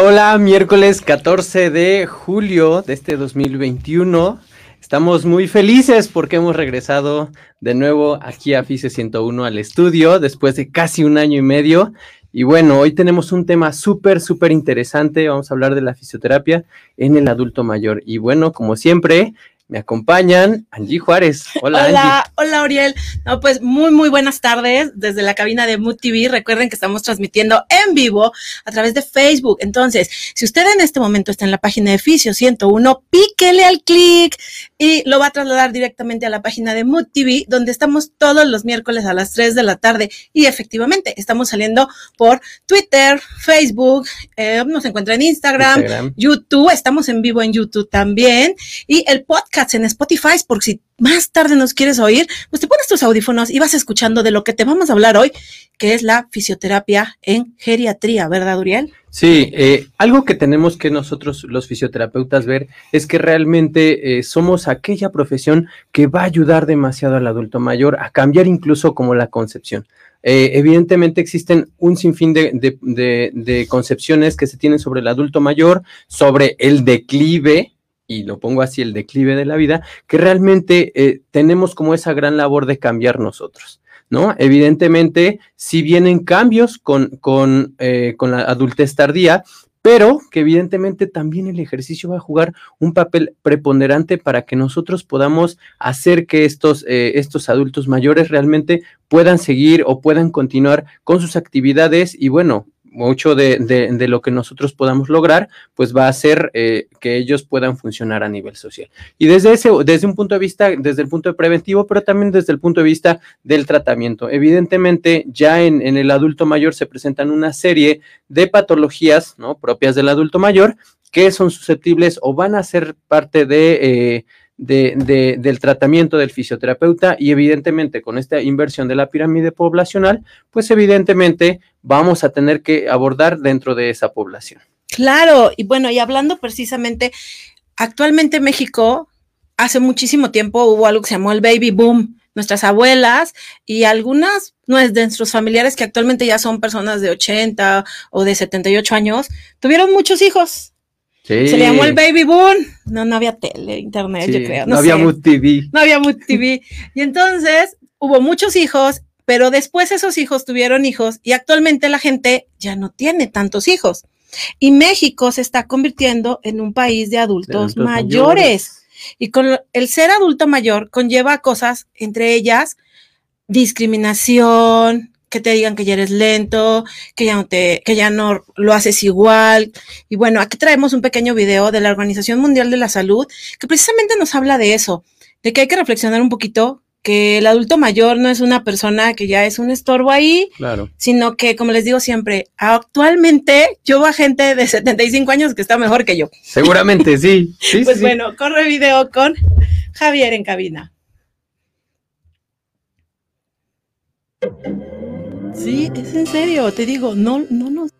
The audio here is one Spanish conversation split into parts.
Hola, miércoles 14 de julio de este 2021. Estamos muy felices porque hemos regresado de nuevo aquí a FICE 101 al estudio después de casi un año y medio. Y bueno, hoy tenemos un tema súper, súper interesante. Vamos a hablar de la fisioterapia en el adulto mayor. Y bueno, como siempre, me acompañan Angie Juárez. Hola, hola, hola, Oriel. No, pues muy, muy buenas tardes desde la cabina de Mood TV. Recuerden que estamos transmitiendo en vivo a través de Facebook. Entonces, si usted en este momento está en la página de Fisio 101, píquele al clic y lo va a trasladar directamente a la página de Mood TV, donde estamos todos los miércoles a las 3 de la tarde. Y efectivamente, estamos saliendo por Twitter, Facebook, eh, nos encuentra en Instagram, Instagram, YouTube, estamos en vivo en YouTube también. Y el podcast en Spotify, porque si más tarde nos quieres oír, pues te pones tus audífonos y vas escuchando de lo que te vamos a hablar hoy, que es la fisioterapia en geriatría, ¿verdad, Uriel? Sí, eh, algo que tenemos que nosotros los fisioterapeutas ver es que realmente eh, somos aquella profesión que va a ayudar demasiado al adulto mayor a cambiar incluso como la concepción. Eh, evidentemente existen un sinfín de, de, de, concepciones que se tienen sobre el adulto mayor, sobre el declive y lo pongo así, el declive de la vida, que realmente eh, tenemos como esa gran labor de cambiar nosotros. ¿No? Evidentemente, si vienen cambios con, con, eh, con la adultez tardía, pero que evidentemente también el ejercicio va a jugar un papel preponderante para que nosotros podamos hacer que estos, eh, estos adultos mayores realmente puedan seguir o puedan continuar con sus actividades y bueno, mucho de, de, lo que nosotros podamos lograr, pues va a ser eh, que ellos puedan funcionar a nivel social. Y desde ese, desde un punto de vista, desde el punto de preventivo, pero también desde el punto de vista del tratamiento. Evidentemente, ya en, en el adulto mayor se presentan una serie de patologías, ¿no? Propias del adulto mayor, que son susceptibles o van a ser parte de... Eh, de, del tratamiento del fisioterapeuta y evidentemente con esta inversión de la pirámide poblacional, pues evidentemente vamos a tener que abordar dentro de esa población. Claro, y bueno, y hablando precisamente, actualmente México, hace muchísimo tiempo hubo algo que se llamó el baby boom. Nuestras abuelas y algunas de nuestros familiares que actualmente ya son personas de 80 o de 78 años, tuvieron muchos hijos se le llamó el Baby Boom. No, no había tele, internet, yo creo. No, había Mood TV. No había Mood TV. y entonces hubo muchos hijos, pero después esos hijos tuvieron hijos y actualmente la gente ya no tiene tantos hijos. Y México se está convirtiendo en un país de adultos, mayores. Y con el ser adulto mayor conlleva cosas, entre ellas discriminación, que te digan que ya eres lento, que ya no te, que ya no lo haces igual. Y bueno, aquí traemos un pequeño video de la Organización Mundial de la Salud que precisamente nos habla de eso, de que hay que reflexionar un poquito que el adulto mayor no es una persona que ya es un estorbo ahí, claro. sino que, como les digo siempre, actualmente yo veo a gente de 75 años que está mejor que yo. Seguramente, sí. sí pues bueno, corre video con Javier en cabina. Sí, es en serio, te digo, no, no nos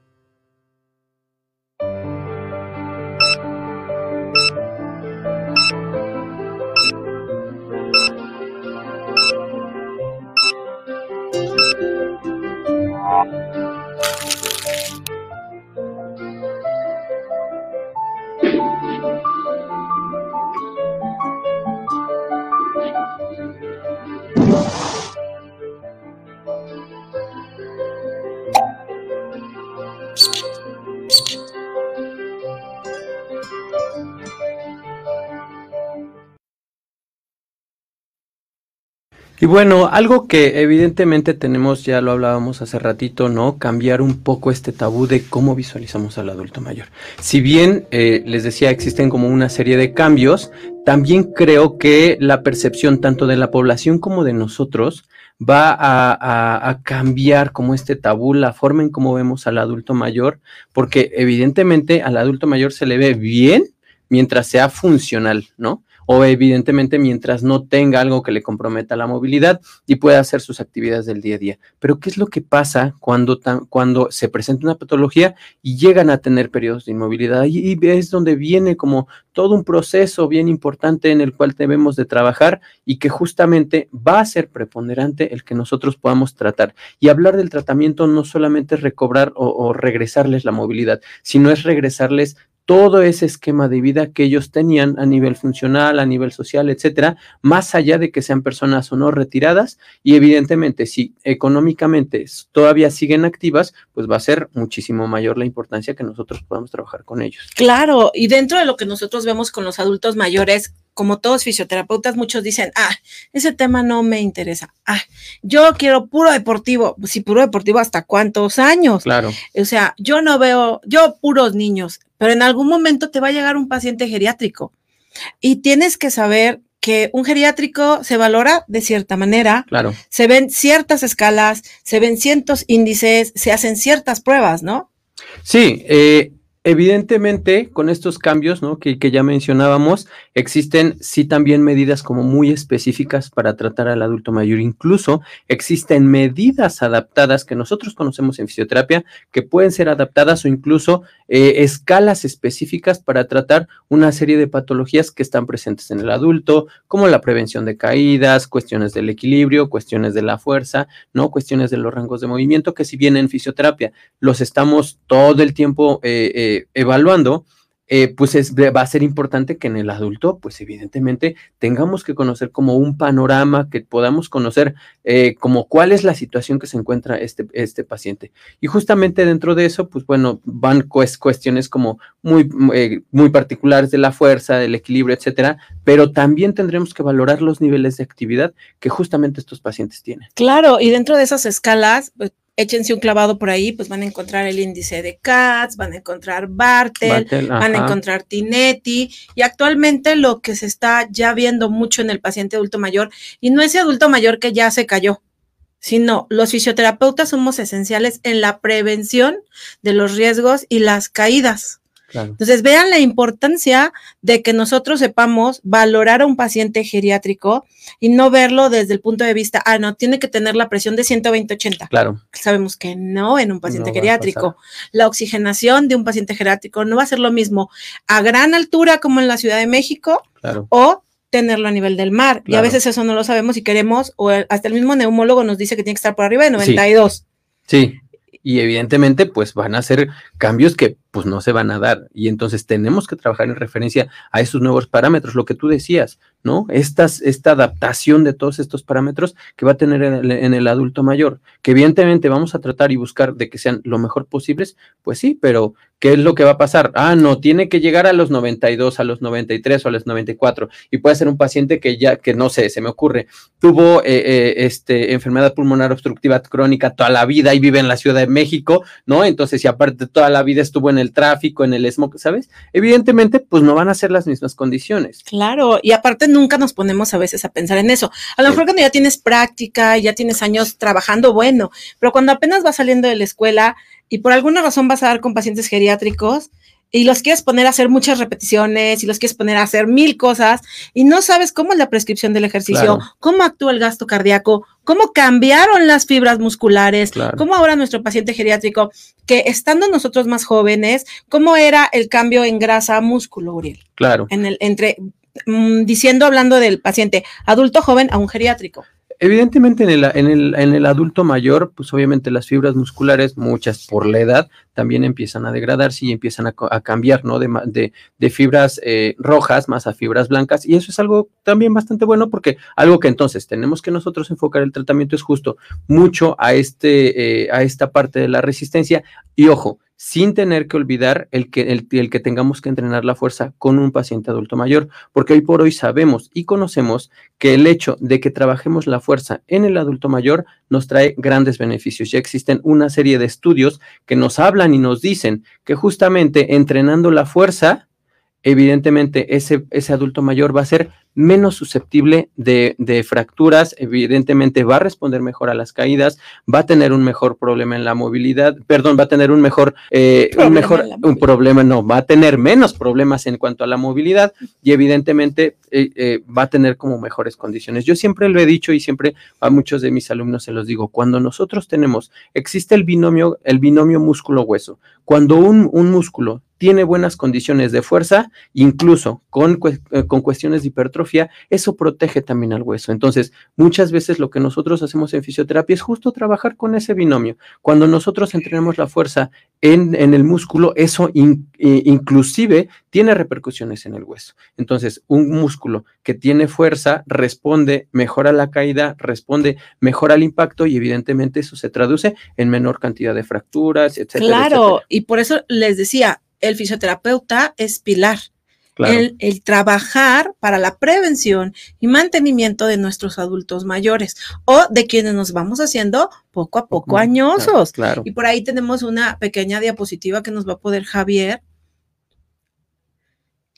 Y bueno, algo que evidentemente tenemos, ya lo hablábamos hace ratito, ¿no? Cambiar un poco este tabú de cómo visualizamos al adulto mayor. Si bien, eh, les decía, existen como una serie de cambios, también creo que la percepción tanto de la población como de nosotros va a, a cambiar como este tabú, la forma en cómo vemos al adulto mayor, porque evidentemente al adulto mayor se le ve bien mientras sea funcional, ¿no? O evidentemente mientras no tenga algo que le comprometa la movilidad y pueda hacer sus actividades del día a día. Pero ¿qué es lo que pasa cuando, cuando se presenta una patología y llegan a tener periodos de inmovilidad? Y, es donde viene como todo un proceso bien importante en el cual debemos de trabajar y que justamente va a ser preponderante el que nosotros podamos tratar. Y hablar del tratamiento no solamente es recobrar o, o regresarles la movilidad, sino es regresarles todo ese esquema de vida que ellos tenían a nivel funcional, a nivel social, etcétera, más allá de que sean personas o no retiradas. Y evidentemente, si económicamente todavía siguen activas, pues va a ser muchísimo mayor la importancia que nosotros podamos trabajar con ellos. Claro, y dentro de lo que nosotros vemos con los adultos mayores, como todos fisioterapeutas, muchos dicen, ah, ese tema no me interesa. Ah, yo quiero puro deportivo. Si sí, puro deportivo, ¿hasta cuántos años? Claro. O sea, yo no veo, yo puros niños, pero en algún momento te va a llegar un paciente geriátrico y tienes que saber que un geriátrico se valora de cierta manera. Claro. Se ven ciertas escalas, se ven ciertos índices, se hacen ciertas pruebas, ¿no? Sí, eh, Evidentemente, con estos cambios que, ya mencionábamos, existen sí también medidas como muy específicas para tratar al adulto mayor. Incluso existen medidas adaptadas que nosotros conocemos en fisioterapia que pueden ser adaptadas o incluso eh, escalas específicas para tratar una serie de patologías que están presentes en el adulto, como la prevención de caídas, cuestiones del equilibrio, cuestiones de la fuerza, ¿no? Cuestiones de los rangos de movimiento, que si bien en fisioterapia los estamos todo el tiempo eh, eh, evaluando, eh, pues es, va a ser importante que en el adulto, pues evidentemente tengamos que conocer como un panorama, que podamos conocer eh, como cuál es la situación que se encuentra este, este paciente. Y justamente dentro de eso, pues bueno, van cuestiones como muy, eh, muy particulares de la fuerza, del equilibrio, etcétera, pero también tendremos que valorar los niveles de actividad que justamente estos pacientes tienen. Claro, y dentro de esas escalas, échense un clavado por ahí, pues van a encontrar el índice de CATS, van a encontrar Bartel, Bartel van a encontrar Tinetti, y actualmente lo que se está ya viendo mucho en el paciente adulto mayor, y no ese adulto mayor que ya se cayó, sino los fisioterapeutas somos esenciales en la prevención de los riesgos y las caídas. Entonces, vean la importancia de que nosotros sepamos valorar a un paciente geriátrico y no verlo desde el punto de vista, ah, no, tiene que tener la presión de 120-80. Claro. Sabemos que no en un paciente geriátrico. La oxigenación de un paciente geriátrico no va a ser lo mismo a gran altura como en la Ciudad de México o tenerlo a nivel del mar. Claro. Y a veces eso no lo sabemos y queremos, o hasta el mismo neumólogo nos dice que tiene que estar por arriba de 92. Sí. sí. Y evidentemente, pues van a ser cambios que pues no se van a dar. Y entonces tenemos que trabajar en referencia a esos nuevos parámetros, lo que tú decías, ¿no? Estas, esta adaptación de todos estos parámetros que va a tener en el, en el, adulto mayor, que evidentemente vamos a tratar y buscar de que sean lo mejor posibles, pues sí, pero ¿qué es lo que va a pasar? Ah, no, tiene que llegar a los 92, a los 93 o a los 94, y puede ser un paciente que ya, que no sé, se me ocurre, tuvo eh, eh, este, enfermedad pulmonar obstructiva crónica toda la vida y vive en la Ciudad de México, ¿no? Entonces, si aparte toda la vida estuvo en el tráfico, en el smog, ¿sabes? Evidentemente, pues no van a ser las mismas condiciones. Claro, y aparte nunca nos ponemos a veces a pensar en eso. A lo mejor cuando ya tienes práctica, ya tienes años trabajando, bueno, pero cuando apenas vas saliendo de la escuela y por alguna razón vas a dar con pacientes geriátricos, y los quieres poner a hacer muchas repeticiones y los quieres poner a hacer mil cosas y no sabes cómo es la prescripción del ejercicio, claro. cómo actúa el gasto cardíaco, cómo cambiaron las fibras musculares, claro. cómo ahora nuestro paciente geriátrico, que estando nosotros más jóvenes, cómo era el cambio en grasa músculo, Uriel. Claro. En el, entre, mmm, diciendo, hablando del paciente adulto joven a un geriátrico evidentemente en el, en, el, en el adulto mayor, pues obviamente las fibras musculares, muchas por la edad, también empiezan a degradarse y empiezan a, cambiar, ¿no? De, de, de fibras eh, rojas más a fibras blancas. Y eso es algo también bastante bueno porque algo que entonces tenemos que nosotros enfocar el tratamiento es justo mucho a, este, eh, a esta parte de la resistencia. Y ojo, sin tener que olvidar el que, el, que tengamos que entrenar la fuerza con un paciente adulto mayor, porque hoy por hoy sabemos y conocemos que el hecho de que trabajemos la fuerza en el adulto mayor nos trae grandes beneficios. Ya existen una serie de estudios que nos hablan y nos dicen que justamente entrenando la fuerza, evidentemente ese, ese adulto mayor va a ser menos susceptible de, de, fracturas, evidentemente va a responder mejor a las caídas, va a tener un mejor problema en la movilidad, perdón, va a tener un mejor, eh, un mejor, un problema, no, va a tener menos problemas en cuanto a la movilidad y evidentemente eh, eh, va a tener como mejores condiciones. Yo siempre lo he dicho y siempre a muchos de mis alumnos se los digo, cuando nosotros tenemos, existe el binomio, el binomio músculo-hueso, cuando un, un músculo tiene buenas condiciones de fuerza, incluso con, eh, con, cuestiones de hipertrofia, eso protege también al hueso. Entonces, muchas veces lo que nosotros hacemos en fisioterapia es justo trabajar con ese binomio. Cuando nosotros entrenamos la fuerza en, en el músculo, eso inclusive tiene repercusiones en el hueso. Entonces, un músculo que tiene fuerza responde mejor a la caída, responde mejor al impacto y evidentemente eso se traduce en menor cantidad de fracturas, etcétera. Claro, y por eso les decía, el fisioterapeuta es pilar. El, trabajar para la prevención y mantenimiento de nuestros adultos mayores o de quienes nos vamos haciendo poco a poco añosos. Y por ahí tenemos una pequeña diapositiva que nos va a poder Javier,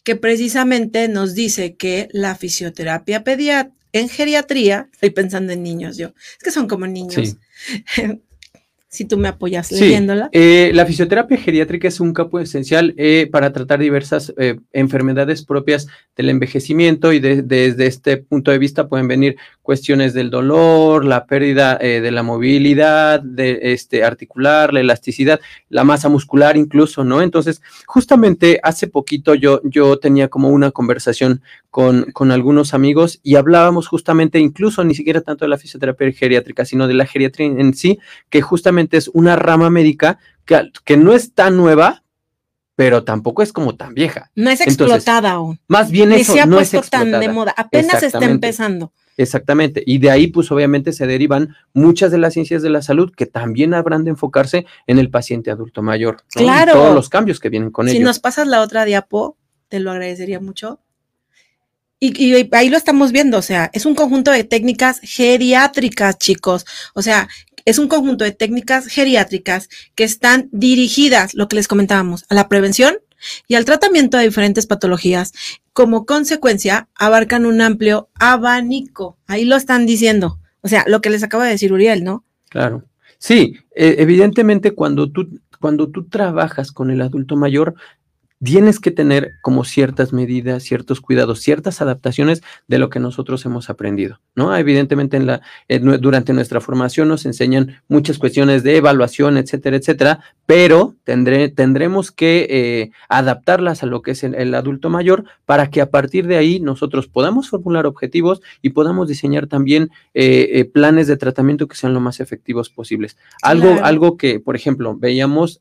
que precisamente nos dice que la fisioterapia pediátrica en geriatría, estoy pensando en niños yo, es que son como niños. si tú me apoyas leyéndola. Eh, la fisioterapia geriátrica es un campo esencial eh, para tratar diversas eh, enfermedades propias del envejecimiento y desde este punto de vista pueden venir cuestiones del dolor, la pérdida de la movilidad, de este articular, la elasticidad, la masa muscular incluso, ¿no? Entonces, justamente hace poquito yo, yo tenía como una conversación con, con algunos amigos y hablábamos justamente incluso ni siquiera tanto de la fisioterapia geriátrica, sino de la geriatría en sí, que justamente es una rama médica que, que no es tan nueva, pero tampoco es como tan vieja. No es explotada aún. Más bien eso no es tan de moda, apenas está empezando. Exactamente, y de ahí pues obviamente se derivan muchas de las ciencias de la salud que también habrán de enfocarse en el paciente adulto mayor. Claro. todos los cambios que vienen con ello. Si nos pasas la otra diapo, te lo agradecería mucho. Y, ahí lo estamos viendo, o sea, es un conjunto de técnicas geriátricas, chicos. O sea, es un conjunto de técnicas geriátricas que están dirigidas, lo que les comentábamos, a la prevención y al tratamiento de diferentes patologías. Como consecuencia, abarcan un amplio abanico. Ahí lo están diciendo. O sea, lo que les acaba de decir Uriel, ¿no? Claro. Sí, e, evidentemente cuando tú, cuando tú trabajas con el adulto mayor, tienes que tener como ciertas medidas, ciertos cuidados, ciertas adaptaciones de lo que nosotros hemos aprendido, ¿no? Evidentemente en la, durante nuestra formación nos enseñan muchas cuestiones de evaluación, etcétera, etcétera, pero tendré, tendremos que eh, adaptarlas a lo que es el, adulto mayor para que a partir de ahí nosotros podamos formular objetivos y podamos diseñar también eh, eh, planes de tratamiento que sean lo más efectivos posibles. Algo, algo que, por ejemplo, veíamos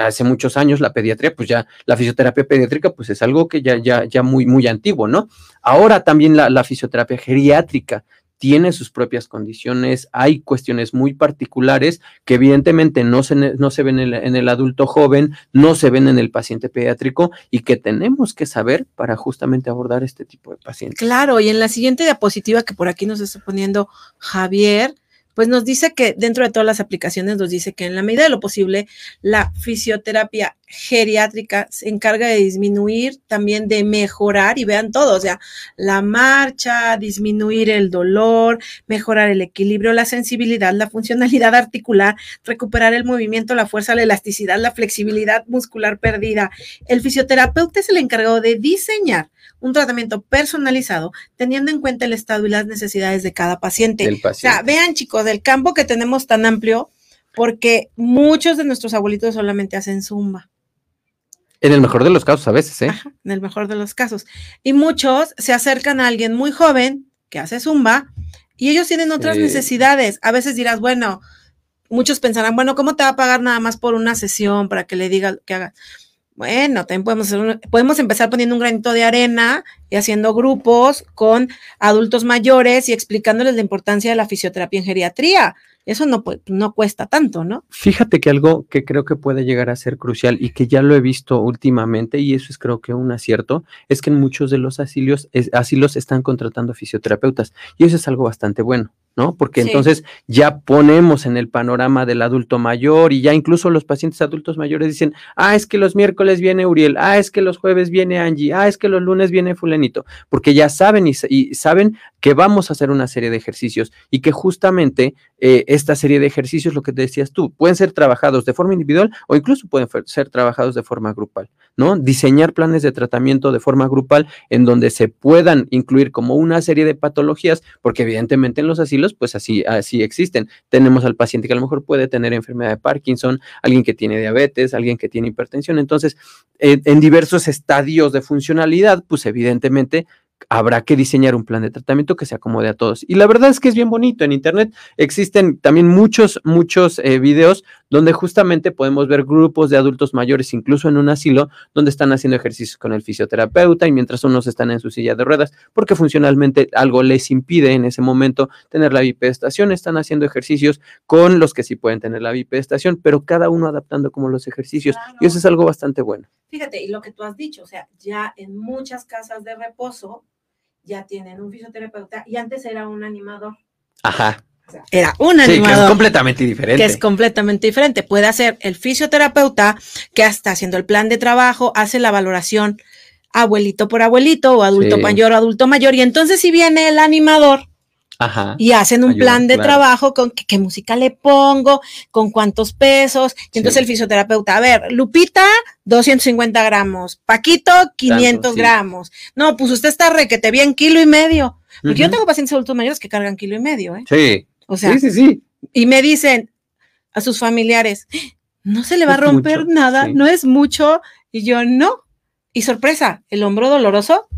hace muchos años la pediatría, pues ya la fisioterapia fisioterapia pediátrica, pues es algo que ya, ya, ya muy, muy antiguo, ¿no? Ahora también la, fisioterapia geriátrica tiene sus propias condiciones, hay cuestiones muy particulares que evidentemente no se, no se ven en el, en el, adulto joven, no se ven en el paciente pediátrico y que tenemos que saber para justamente abordar este tipo de pacientes. Claro, y en la siguiente diapositiva que por aquí nos está poniendo Javier, pues nos dice que dentro de todas las aplicaciones nos dice que en la medida de lo posible la fisioterapia geriátrica se encarga de disminuir, también de mejorar y vean todo, o sea, la marcha, disminuir el dolor, mejorar el equilibrio, la sensibilidad, la funcionalidad articular, recuperar el movimiento, la fuerza, la elasticidad, la flexibilidad muscular perdida. El fisioterapeuta es el encargado de diseñar un tratamiento personalizado teniendo en cuenta el estado y las necesidades de cada paciente. O sea, vean chicos, el campo que tenemos tan amplio, porque muchos de nuestros abuelitos solamente hacen zumba. En el mejor de los casos, a veces, ¿eh? en el mejor de los casos. Y muchos se acercan a alguien muy joven que hace zumba y ellos tienen otras necesidades. A veces dirás, bueno, muchos pensarán, bueno, ¿cómo te va a pagar nada más por una sesión para que le diga que haga? Bueno, también podemos, podemos empezar poniendo un granito de arena y haciendo grupos con adultos mayores y explicándoles la importancia de la fisioterapia en geriatría. Eso no, no cuesta tanto, ¿no? Fíjate que algo que creo que puede llegar a ser crucial y que ya lo he visto últimamente, y eso es creo que un acierto, es que en muchos de los asilos, asilos están contratando fisioterapeutas. Y eso es algo bastante bueno. ¿no? Porque entonces ya ponemos en el panorama del adulto mayor y ya incluso los pacientes adultos mayores dicen, ah, es que los miércoles viene Uriel, ah, es que los jueves viene Angie, ah, es que los lunes viene fulanito, porque ya saben y, saben que vamos a hacer una serie de ejercicios y que justamente eh, esta serie de ejercicios, lo que te decías tú, pueden ser trabajados de forma individual o incluso pueden ser trabajados de forma grupal, ¿no? Diseñar planes de tratamiento de forma grupal en donde se puedan incluir como una serie de patologías, porque evidentemente en los asilos pues así, así existen. Tenemos al paciente que a lo mejor puede tener enfermedad de Parkinson, alguien que tiene diabetes, alguien que tiene hipertensión. Entonces, en diversos estadios de funcionalidad, pues evidentemente habrá que diseñar un plan de tratamiento que se acomode a todos. Y la verdad es que es bien bonito. En Internet existen también muchos, muchos eh, videos donde justamente podemos ver grupos de adultos mayores, incluso en un asilo, donde están haciendo ejercicios con el fisioterapeuta y mientras unos están en su silla de ruedas, porque funcionalmente algo les impide en ese momento tener la bipedestación, están haciendo ejercicios con los que sí pueden tener la bipedestación, pero cada uno adaptando como los ejercicios. Y eso es algo bastante bueno. Fíjate, y lo que tú has dicho, o sea, ya en muchas casas de reposo ya tienen un fisioterapeuta y antes era un animador. Ajá. Era un animador. que es completamente diferente. Que es completamente diferente. Puede hacer el fisioterapeuta que está haciendo el plan de trabajo, hace la valoración abuelito por abuelito o adulto mayor o adulto mayor. Y entonces si viene el animador, y hacen un plan de trabajo con qué, música le pongo, con cuántos pesos. Y entonces el fisioterapeuta, a ver, Lupita, 250 gramos, Paquito, 500 gramos. No, pues usted está requete bien kilo y medio. Porque yo tengo pacientes adultos mayores que cargan kilo y medio, ¿eh? Sí. O sea, sí, sí, sí. Y me dicen a sus familiares, no se le va a romper nada, no es mucho. Y yo, no. Y sorpresa, el hombro doloroso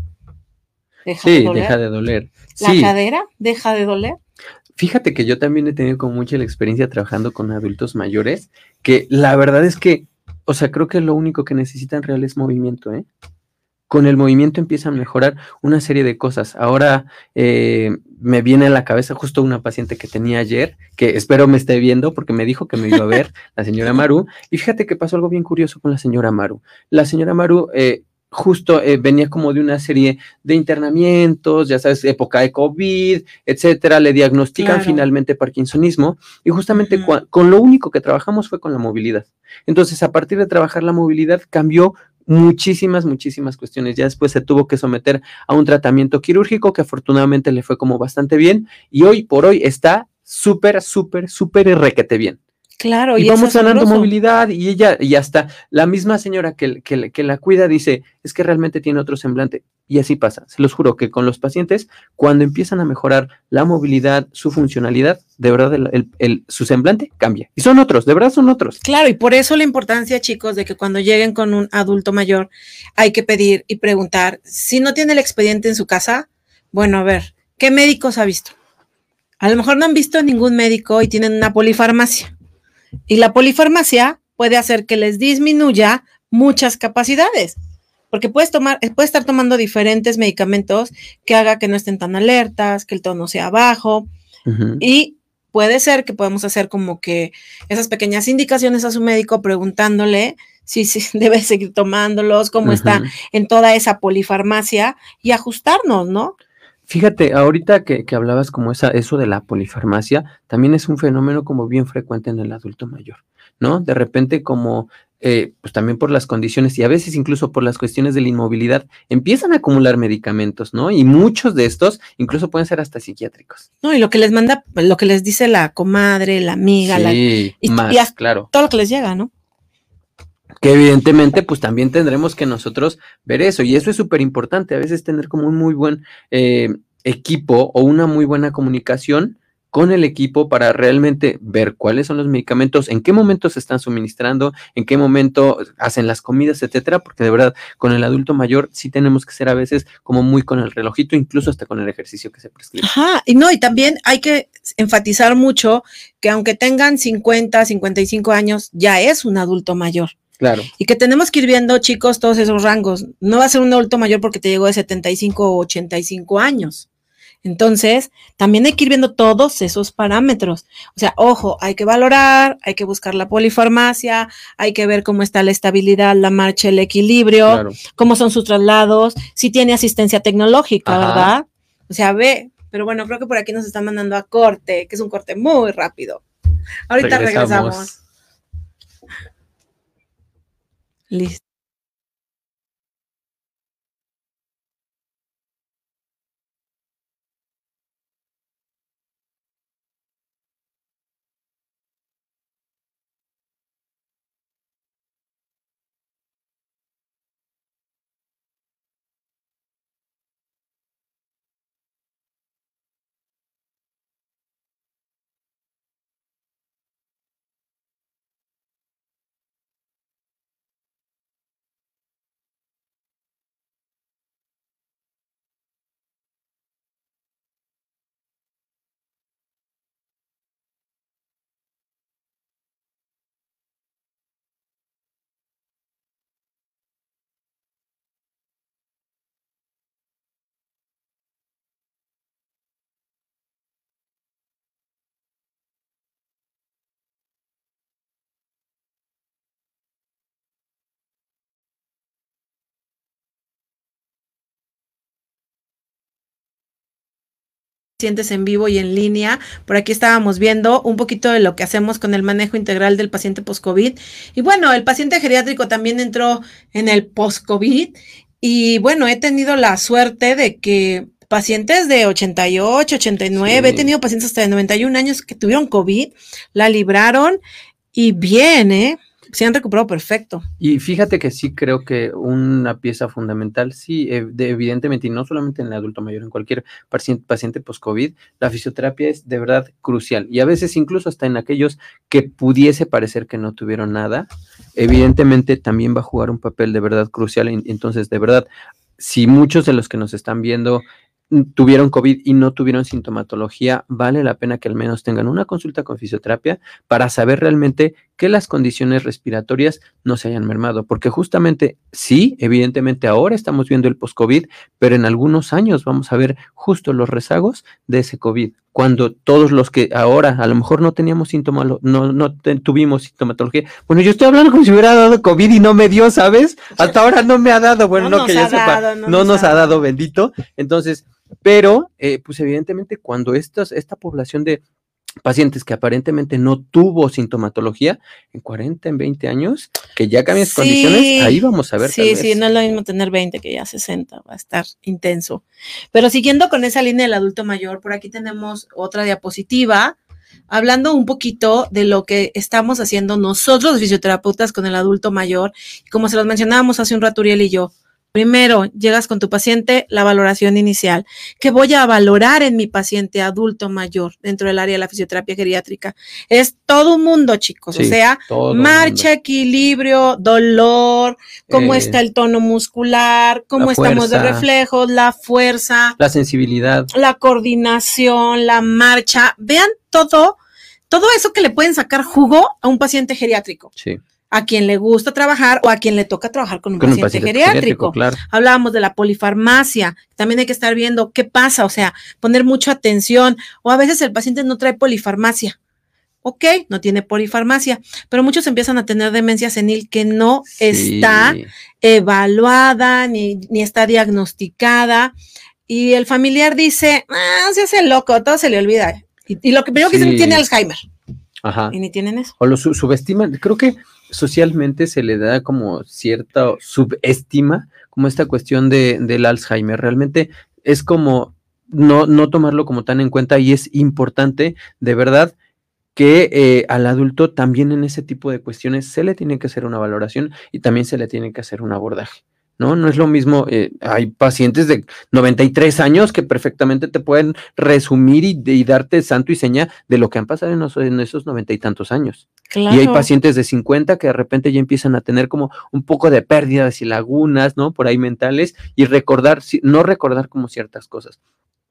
sí, deja de doler. ¿La cadera deja de doler? Fíjate que yo también he tenido como mucha la experiencia trabajando con adultos mayores, que la verdad es que, o sea, creo que lo único que necesitan real es movimiento, ¿eh? Con el movimiento empiezan a mejorar una serie de cosas. Ahora eh, me viene a la cabeza justo una paciente que tenía ayer, que espero me esté viendo porque me dijo que me iba a ver, la señora Maru. Y fíjate que pasó algo bien curioso con la señora Maru. La señora Maru eh, justo eh, venía como de una serie de internamientos, ya sabes, época de COVID, etcétera, le diagnostican finalmente Parkinsonismo y justamente con lo único que trabajamos fue con la movilidad. Entonces, a partir de trabajar la movilidad, cambió muchísimas, muchísimas cuestiones. Ya después se tuvo que someter a un tratamiento quirúrgico que afortunadamente le fue como bastante bien y hoy por hoy está súper, súper, súper requete bien. Claro, y, vamos ganando movilidad y ella, y hasta la misma señora que, que, que, la cuida dice, es que realmente tiene otro semblante. Y así pasa. Se los juro que con los pacientes, cuando empiezan a mejorar la movilidad, su funcionalidad, de verdad el, el, su semblante cambia. Y son otros, de verdad son otros. Claro, y por eso la importancia, chicos, de que cuando lleguen con un adulto mayor, hay que pedir y preguntar, si no tiene el expediente en su casa, bueno, a ver, ¿qué médicos ha visto? A lo mejor no han visto ningún médico y tienen una polifarmacia y la polifarmacia puede hacer que les disminuya muchas capacidades, porque puedes tomar, puedes estar tomando diferentes medicamentos que haga que no estén tan alertas, que el tono sea bajo y puede ser que podamos hacer como que esas pequeñas indicaciones a su médico preguntándole si, si debe seguir tomándolos, cómo está en toda esa polifarmacia y ajustarnos, ¿no? Fíjate, ahorita que, que, hablabas como esa, eso de la polifarmacia, también es un fenómeno como bien frecuente en el adulto mayor, ¿no? De repente como, eh, pues también por las condiciones y a veces incluso por las cuestiones de la inmovilidad, empiezan a acumular medicamentos, ¿no? Y muchos de estos incluso pueden ser hasta psiquiátricos. No, y lo que les manda, lo que les dice la comadre, la amiga, la, y, más, claro. Todo lo que les llega, ¿no? Que evidentemente pues también tendremos que nosotros ver eso y eso es súper importante, a veces tener como un muy buen eh, equipo o una muy buena comunicación con el equipo para realmente ver cuáles son los medicamentos, en qué momento se están suministrando, en qué momento hacen las comidas, etcétera, porque de verdad con el adulto mayor sí tenemos que ser a veces como muy con el relojito, incluso hasta con el ejercicio que se prescribe. Ajá, y no, y también hay que enfatizar mucho que aunque tengan 50, 55 años, ya es un adulto mayor. Claro. Y que tenemos que ir viendo, chicos, todos esos rangos. No va a ser un adulto mayor porque te llegó de 75 o 85 años. Entonces, también hay que ir viendo todos esos parámetros. O sea, ojo, hay que valorar, hay que buscar la polifarmacia, hay que ver cómo está la estabilidad, la marcha, el equilibrio, cómo son sus traslados, si tiene asistencia tecnológica, ¿verdad? O sea, ve, pero bueno, creo que por aquí nos están mandando a corte, que es un corte muy rápido. Ahorita regresamos. Listo. Pacientes en vivo y en línea. Por aquí estábamos viendo un poquito de lo que hacemos con el manejo integral del paciente post-COVID. Y bueno, el paciente geriátrico también entró en el post-COVID. Y bueno, he tenido la suerte de que pacientes de 88, 89, he tenido pacientes hasta de 91 años que tuvieron COVID, la libraron y bien, ¿eh? Se han recuperado perfecto. Y fíjate que sí creo que una pieza fundamental, sí, evidentemente, y no solamente en el adulto mayor, en cualquier paciente, paciente post-COVID, la fisioterapia es de verdad crucial. Y a veces incluso hasta en aquellos que pudiese parecer que no tuvieron nada, evidentemente también va a jugar un papel de verdad crucial. Entonces, de verdad, si muchos de los que nos están viendo tuvieron COVID y no tuvieron sintomatología, vale la pena que al menos tengan una consulta con fisioterapia para saber realmente que las condiciones respiratorias no se hayan mermado, porque justamente sí, evidentemente ahora estamos viendo el post-COVID, pero en algunos años vamos a ver justo los rezagos de ese COVID, cuando todos los que ahora a lo mejor no teníamos síntomas, no, no tuvimos sintomatología. Bueno, yo estoy hablando como si hubiera dado COVID y no me dio, ¿sabes? Hasta ahora no me ha dado, bueno, no, que yo sepa, no, nos, ha dado, bendito. Entonces, pero, eh, pues evidentemente cuando estas, esta población de pacientes que aparentemente no tuvo sintomatología en 40, en 20 años, que ya cambian condiciones, ahí vamos a ver. Sí, sí, no es lo mismo tener 20 que ya 60, va a estar intenso. Pero siguiendo con esa línea del adulto mayor, por aquí tenemos otra diapositiva hablando un poquito de lo que estamos haciendo nosotros los fisioterapeutas con el adulto mayor. Como se los mencionábamos hace un rato Uriel y yo, Primero, llegas con tu paciente, la valoración inicial. ¿Qué voy a valorar en mi paciente adulto mayor dentro del área de la fisioterapia geriátrica? Es todo un mundo, chicos. o sea, marcha, equilibrio, dolor, cómo eh, está el tono muscular, cómo estamos de reflejos, la fuerza, la sensibilidad, la coordinación, la marcha. Vean todo, todo eso que le pueden sacar jugo a un paciente geriátrico. Sí a quien le gusta trabajar o a quien le toca trabajar con un, paciente, geriátrico. Hablábamos de la polifarmacia, también hay que estar viendo qué pasa, o sea, poner mucha atención, o a veces el paciente no trae polifarmacia. Ok, no tiene polifarmacia, pero muchos empiezan a tener demencia senil que no está evaluada ni, ni, está diagnosticada. Y el familiar dice, ah, se hace loco, todo se le olvida. Y, lo que primero que dicen, tiene Alzheimer. Ajá. Y ni tienen eso. O lo subestiman. Creo que socialmente se le da como cierta subestima, como esta cuestión de, del Alzheimer. Realmente es como no, no tomarlo como tan en cuenta y es importante, de verdad, que eh, al adulto también en ese tipo de cuestiones se le tiene que hacer una valoración y también se le tiene que hacer un abordaje. ¿No? No es lo mismo, eh, hay pacientes de 93 años que perfectamente te pueden resumir y, darte santo y seña de lo que han pasado en, esos noventa y tantos años. Y hay pacientes de 50 que de repente ya empiezan a tener como un poco de pérdidas y lagunas, ¿no? Por ahí mentales y recordar, no recordar como ciertas cosas.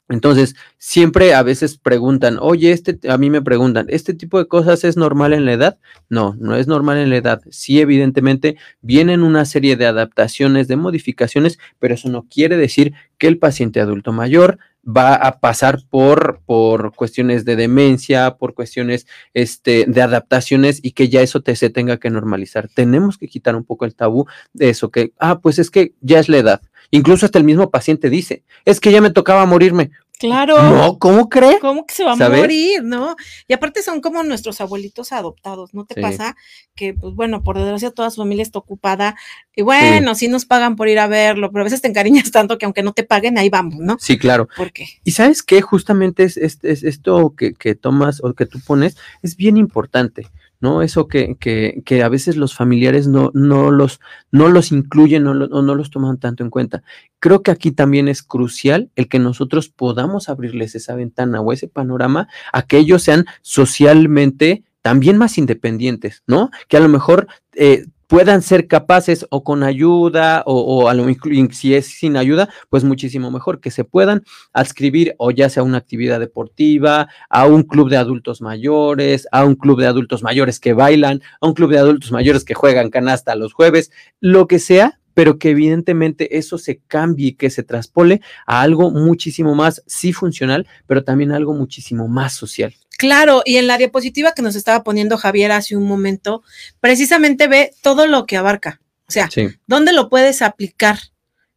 Entonces, siempre a veces preguntan, oye, este, a mí me preguntan, ¿este tipo de cosas es normal en la edad? No, no es normal en la edad. Sí, evidentemente, vienen una serie de adaptaciones, de modificaciones, pero eso no quiere decir que el paciente adulto mayor va a pasar por, por cuestiones de demencia, por cuestiones este, de adaptaciones y que ya eso te, se tenga que normalizar. Tenemos que quitar un poco el tabú de eso, que, ah, pues es que ya es la edad. Incluso hasta el mismo paciente dice, es que ya me tocaba morirme. Claro. No, ¿cómo cree? ¿Cómo que se va a morir, no? Y aparte son como nuestros abuelitos adoptados, ¿no te Sí. pasa? Que, pues bueno, por desgracia toda su familia está ocupada y bueno, sí. nos pagan por ir a verlo, pero a veces te encariñas tanto que aunque no te paguen, ahí vamos, ¿no? Sí, claro. ¿Por qué? Y sabes qué, justamente es, es- es esto que, que tomas o que tú pones es bien importante, ¿no? Eso que, que, que a veces los familiares no, no, los, no los incluyen no o no los toman tanto en cuenta. Creo que aquí también es crucial el que nosotros podamos abrirles esa ventana o ese panorama a que ellos sean socialmente también más independientes, ¿no? Que a lo mejor eh, puedan ser capaces o con ayuda o, o a lo si es sin ayuda, pues muchísimo mejor, que se puedan adscribir o ya sea una actividad deportiva, a un club de adultos mayores, a un club de adultos mayores que bailan, a un club de adultos mayores que juegan canasta los jueves, lo que sea, pero que evidentemente eso se cambie y que se traspole a algo muchísimo más, sí funcional, pero también algo muchísimo más social. Claro, y en la diapositiva que nos estaba poniendo Javier hace un momento, precisamente ve todo lo que abarca. O sea, Sí. ¿dónde lo puedes aplicar?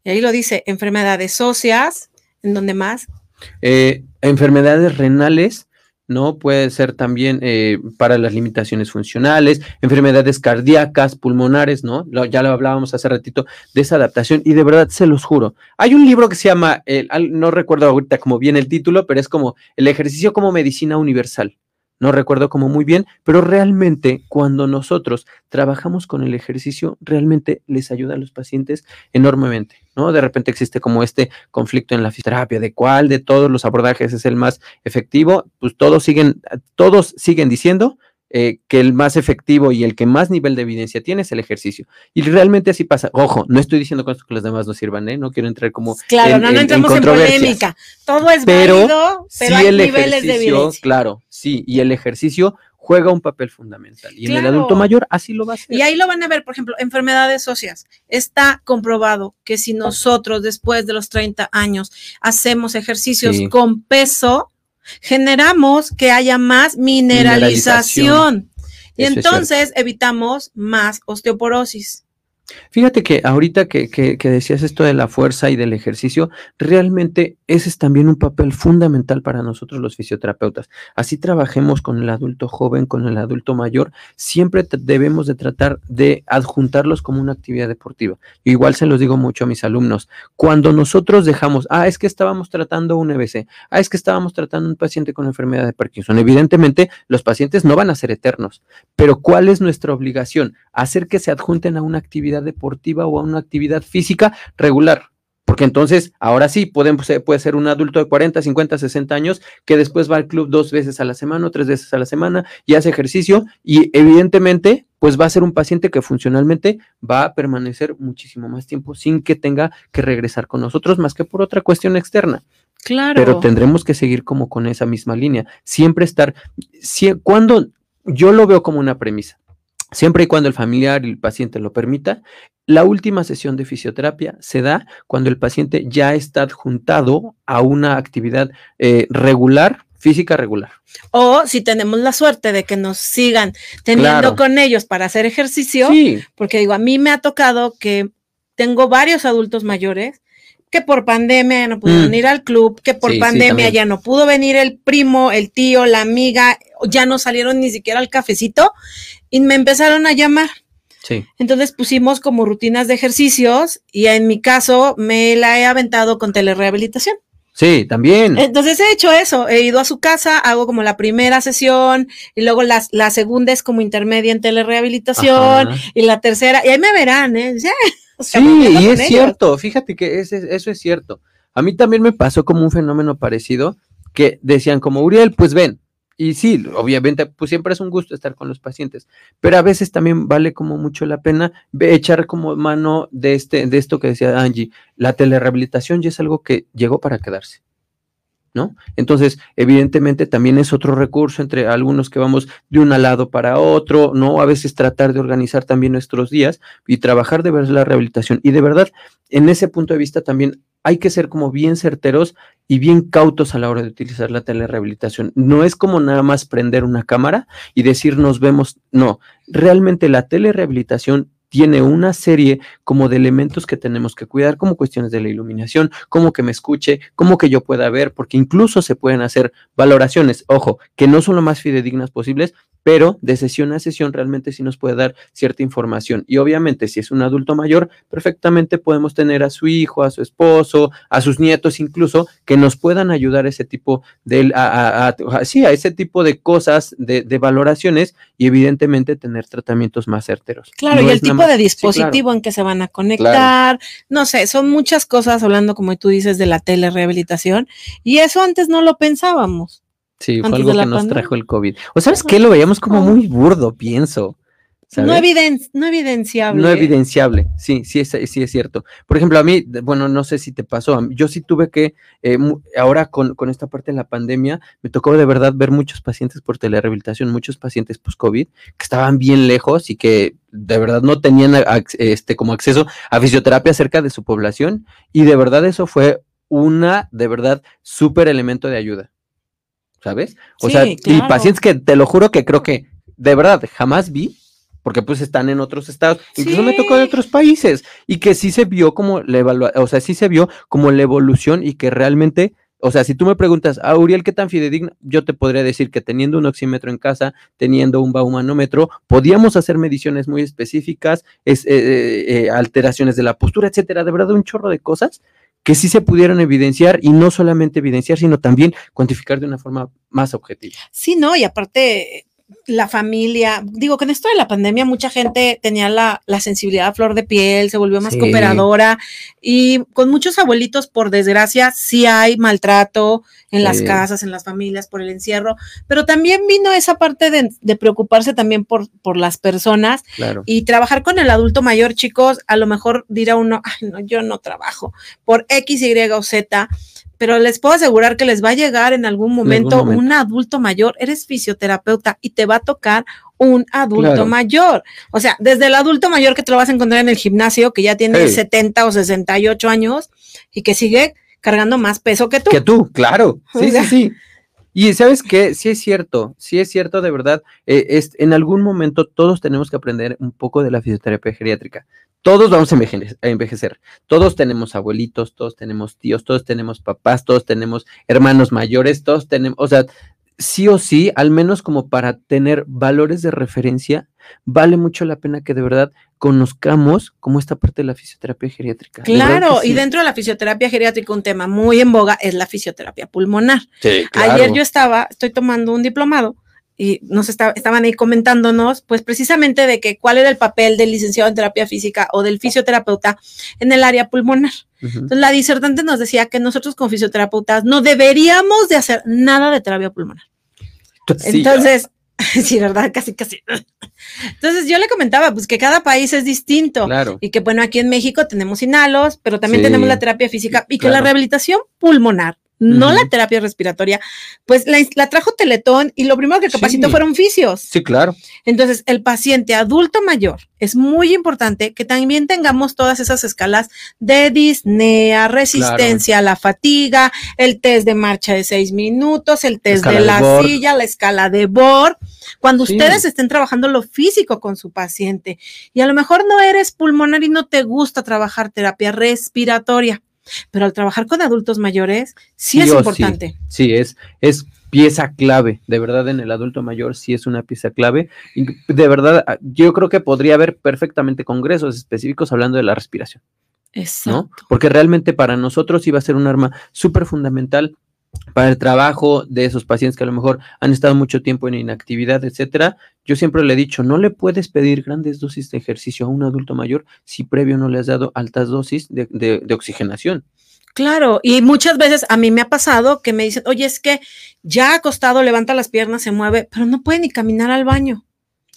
Y ahí lo dice, enfermedades óseas, ¿en dónde más? Eh, enfermedades renales, ¿no? Puede ser también eh, para las limitaciones funcionales, enfermedades cardíacas, pulmonares, ¿no? Ya lo hablábamos hace ratito de esa adaptación y de verdad se los juro. Hay un libro que se llama, no recuerdo ahorita cómo viene el título, pero es como el ejercicio como medicina universal. No recuerdo como muy bien, pero realmente cuando nosotros trabajamos con el ejercicio, realmente les ayuda a los pacientes enormemente, ¿no? De repente existe como este conflicto en la fisioterapia, de cuál de todos los abordajes es el más efectivo, pues todos siguen, todos siguen diciendo eh, que el más efectivo y el que más nivel de evidencia tiene es el ejercicio. Y realmente así pasa. Ojo, no estoy diciendo con esto que los demás no sirvan, ¿eh? No quiero entrar como Claro, en- no, no en entramos en, polémica. Todo es Pero válido, pero sí hay el niveles de evidencia. claro, sí, y el ejercicio juega un papel fundamental. Y en el adulto mayor así lo va a hacer. Y ahí lo van a ver, por ejemplo, enfermedades óseas. Está comprobado que si nosotros después de los 30 años hacemos ejercicios Sí. con peso, generamos que haya más mineralización. Y Eso entonces evitamos más osteoporosis. Fíjate que ahorita que, que- decías esto de la fuerza y del ejercicio, realmente ese es también un papel fundamental para nosotros los fisioterapeutas. Así trabajemos con el adulto joven, con el adulto mayor, siempre debemos de tratar de adjuntarlos como una actividad deportiva. Igual se los digo mucho a mis alumnos, cuando nosotros dejamos, ah, es que estábamos tratando un EBC, ah, es que estábamos tratando un paciente con enfermedad de Parkinson, evidentemente los pacientes no van a ser eternos, pero ¿cuál es nuestra obligación? Hacer que se adjunten a una actividad deportiva o a una actividad física regular. Porque entonces, ahora sí, pueden, puede ser un adulto de 40, 50, 60 años que después va al club dos veces a la semana o tres veces a la semana y hace ejercicio y evidentemente, pues va a ser un paciente que funcionalmente va a permanecer muchísimo más tiempo sin que tenga que regresar con nosotros más que por otra cuestión externa Claro. pero tendremos que seguir como con esa misma línea. Siempre estar, sie- cuando yo lo veo como una premisa, siempre y cuando el familiar y el paciente lo permita, la última sesión de fisioterapia se da cuando el paciente ya está adjuntado a una actividad eh, regular, física regular. O si tenemos la suerte de que nos sigan teniendo Claro. con ellos para hacer ejercicio, Sí, porque digo, a mí me ha tocado que tengo varios adultos mayores que por pandemia ya no pudieron Mm. ir al club, que por Sí, pandemia ya no pudo venir el primo, el tío, la amiga, ya no salieron ni siquiera al cafecito y me empezaron a llamar. sí. Entonces pusimos como rutinas de ejercicios y en mi caso me la he aventado con telerehabilitación. Sí, también. Entonces he hecho eso, he ido a su casa, hago como la primera sesión y luego la, la segunda es como intermedia en telerehabilitación Ajá. y la tercera, y ahí me verán, ¿eh? O sea, Sí, y es ellos. cierto, fíjate que ese- eso es cierto. A mí también me pasó como un fenómeno parecido, que decían como, Uriel, pues ven. Y sí, obviamente, pues siempre es un gusto estar con los pacientes, pero a veces también vale como mucho la pena echar como mano de, este, de esto que decía Angie. La telerehabilitación ya es algo que llegó para quedarse. ¿No? Entonces, evidentemente también es otro recurso entre algunos que vamos de un lado para otro, ¿no? A veces tratar de organizar también nuestros días y trabajar de verdad la rehabilitación. Y de verdad, en ese punto de vista también hay que ser como bien certeros y bien cautos a la hora de utilizar la telerehabilitación. No es como nada más prender una cámara y decir nos vemos, no, realmente la telerehabilitación tiene una serie como de elementos que tenemos que cuidar, como cuestiones de la iluminación, como que me escuche, como que yo pueda ver, porque incluso se pueden hacer valoraciones, ojo, que no son lo más fidedignas posibles, pero de sesión a sesión realmente sí nos puede dar cierta información. Y obviamente si es un adulto mayor, perfectamente podemos tener a su hijo, a su esposo, a sus nietos incluso, que nos puedan ayudar ese tipo de, a, sí, a ese tipo de cosas, de, valoraciones y evidentemente tener tratamientos más certeros. Claro, y el tipo de dispositivo en que se van a conectar, no sé, son muchas cosas hablando como tú dices de la telerehabilitación y eso antes no lo pensábamos. Sí, fue algo que nos trajo el COVID. O sabes qué, lo veíamos como muy burdo, pienso. No, no evidenciable. No evidenciable, sí, sí es, sí es cierto. Por ejemplo, a mí, bueno, no sé si te pasó, yo sí tuve que, eh, ahora con, con, esta parte de la pandemia, me tocó de verdad ver muchos pacientes por telerehabilitación, muchos pacientes post-COVID que estaban bien lejos y que de verdad no tenían este, como acceso a fisioterapia cerca de su población y de verdad eso fue una, de verdad, súper elemento de ayuda. ¿sabes? O sea, y pacientes que te lo juro que creo que de verdad jamás vi, porque pues están en otros estados, incluso me tocó de otros países, y que sí se vio como la evaluación, o sea, sí se vio como la evolución y que realmente, o sea, si tú me preguntas, a ah, Uriel, ¿qué tan fidedigno? Yo te podría decir que teniendo un oxímetro en casa, teniendo un baumanómetro, podíamos hacer mediciones muy específicas, es, eh, eh, eh, alteraciones de la postura, etcétera, de verdad un chorro de cosas que sí se pudieron evidenciar y no solamente evidenciar, sino también cuantificar de una forma más objetiva. Sí, no, y aparte la familia, digo que en esto de la pandemia mucha gente tenía la, sensibilidad a flor de piel, se volvió más cooperadora y con muchos abuelitos, por desgracia, sí hay maltrato en las casas, en las familias, por el encierro, pero también vino esa parte de, preocuparse también por, por las personas y trabajar con el adulto mayor, chicos, a lo mejor dirá uno, ay, no, yo no trabajo por X, Y o Z, pero les puedo asegurar que les va a llegar en algún momento, un adulto mayor, eres fisioterapeuta y te va a tocar un adulto mayor. O sea, desde el adulto mayor que te lo vas a encontrar en el gimnasio, que ya tiene 70 o 68 años y que sigue cargando más peso que tú. Que tú, claro. Sí, sí, sí. Y sabes qué, sí es cierto, sí es cierto de verdad, eh, es, en algún momento todos tenemos que aprender un poco de la fisioterapia geriátrica. Todos vamos a envejecer, Todos tenemos abuelitos, todos tenemos tíos, todos tenemos papás, todos tenemos hermanos mayores, todos tenemos, o sea, sí o sí, al menos como para tener valores de referencia, vale mucho la pena que de verdad conozcamos como esta parte de la fisioterapia geriátrica. Claro, y dentro de la fisioterapia geriátrica un tema muy en boga es la fisioterapia pulmonar. Sí, claro. Ayer yo estaba, estoy tomando un diplomado y nos estaban ahí comentándonos, pues precisamente de que cuál era el papel del licenciado en terapia física o del fisioterapeuta en el área pulmonar. Entonces, la disertante nos decía que nosotros como fisioterapeutas no deberíamos de hacer nada de terapia pulmonar. Entonces, sí, ¿verdad? Casi, casi. Entonces yo le comentaba, pues que cada país es distinto. Claro. Y que bueno, aquí en México tenemos inhalos, pero también tenemos la terapia física y que la rehabilitación pulmonar no la terapia respiratoria, pues la, trajo Teletón y lo primero que capacitó fueron fisios. Sí, claro. Entonces, el paciente adulto mayor es muy importante que también tengamos todas esas escalas de disnea, resistencia a la fatiga, el test de marcha de seis minutos, el test de la silla, la escala de Bohr. Cuando ustedes estén trabajando lo físico con su paciente y a lo mejor no eres pulmonar y no te gusta trabajar terapia respiratoria pero al trabajar con adultos mayores, sí, es importante. Sí, es, es pieza clave, de verdad en el adulto mayor sí es una pieza clave. Y de verdad, ah, yo creo que podría haber perfectamente congresos específicos hablando de la respiración. Exacto. Porque realmente para nosotros iba a ser un arma súper fundamental para el trabajo de esos pacientes que a lo mejor han estado mucho tiempo en inactividad, etcétera, yo siempre le he dicho, no le puedes pedir grandes dosis de ejercicio a un adulto mayor si previo no le has dado altas dosis de, oxigenación. Claro, y muchas veces a mí me ha pasado que me dicen, oye, es que ya acostado, levanta las piernas, se mueve, pero no puede ni caminar al baño.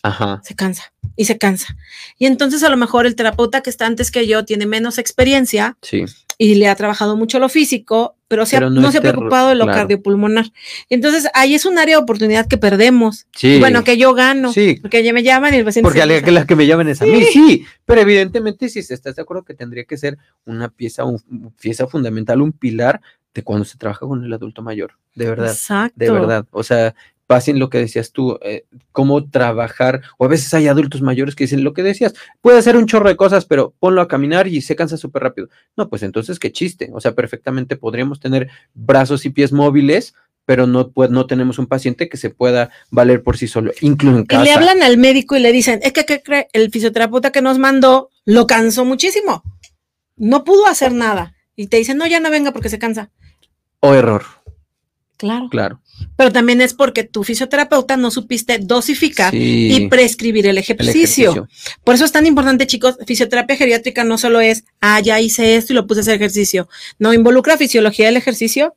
Ajá. se cansa y se cansa. Y entonces a lo mejor el terapeuta que está antes que yo tiene menos experiencia Sí. y le ha trabajado mucho lo físico, pero, se ha- Pero no, no se ha preocupado de lo claro. cardiopulmonar. Entonces ahí es un área de oportunidad que perdemos. Sí. Bueno, que yo gano, Sí. porque ya me llaman y el paciente Porque se la que, la que me llaman es a mí, sí, pero evidentemente si estás de acuerdo que tendría que ser una pieza, un- pieza fundamental, un pilar de cuando se trabaja con el adulto mayor, de verdad, Exacto. de verdad, o sea, pasen lo que decías tú, eh, cómo trabajar, o a veces hay adultos mayores que dicen lo que decías, puede hacer un chorro de cosas, pero ponlo a caminar y se cansa súper rápido. No, pues entonces qué chiste, o sea, perfectamente podríamos tener brazos y pies móviles, pero no, pues, no tenemos un paciente que se pueda valer por sí solo, incluso en Y casa. le hablan al médico y le dicen, es que ¿qué cree? el fisioterapeuta que nos mandó lo cansó muchísimo. No pudo hacer nada. Y te dicen, no, ya no venga porque se cansa. O error, Claro. claro. Pero también es porque tu fisioterapeuta no supiste dosificar Sí, y prescribir el el ejercicio. Por eso es tan importante, chicos, fisioterapia geriátrica no solo es, ah, ya hice esto y lo puse a hacer ejercicio. No, involucra fisiología del ejercicio,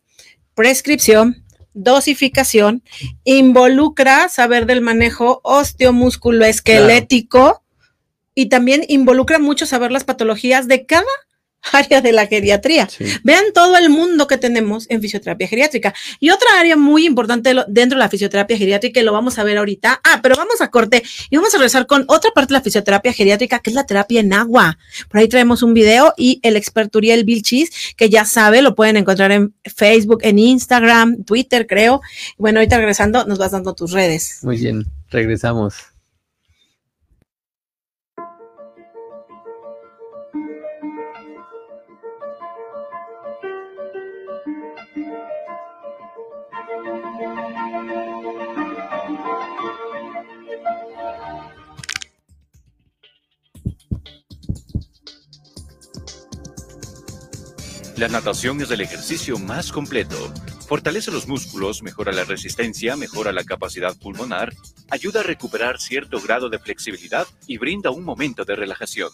prescripción, dosificación, involucra saber del manejo osteomusculoesquelético y también involucra mucho saber las patologías de cada área de la geriatría. Sí. Vean todo el mundo que tenemos en fisioterapia geriátrica. Y otra área muy importante dentro de la fisioterapia geriátrica, y lo vamos a ver ahorita. Ah, pero vamos a corte y vamos a regresar con otra parte de la fisioterapia geriátrica, que es la terapia en agua. Por ahí traemos un video y el experto Uriel Vilchis, que ya sabe, lo pueden encontrar en Facebook, en Instagram, Twitter, creo. Bueno, ahorita regresando, nos vas dando tus redes. Muy bien, regresamos. La natación es el ejercicio más completo. Fortalece los músculos, mejora la resistencia, mejora la capacidad pulmonar, ayuda a recuperar cierto grado de flexibilidad y brinda un momento de relajación.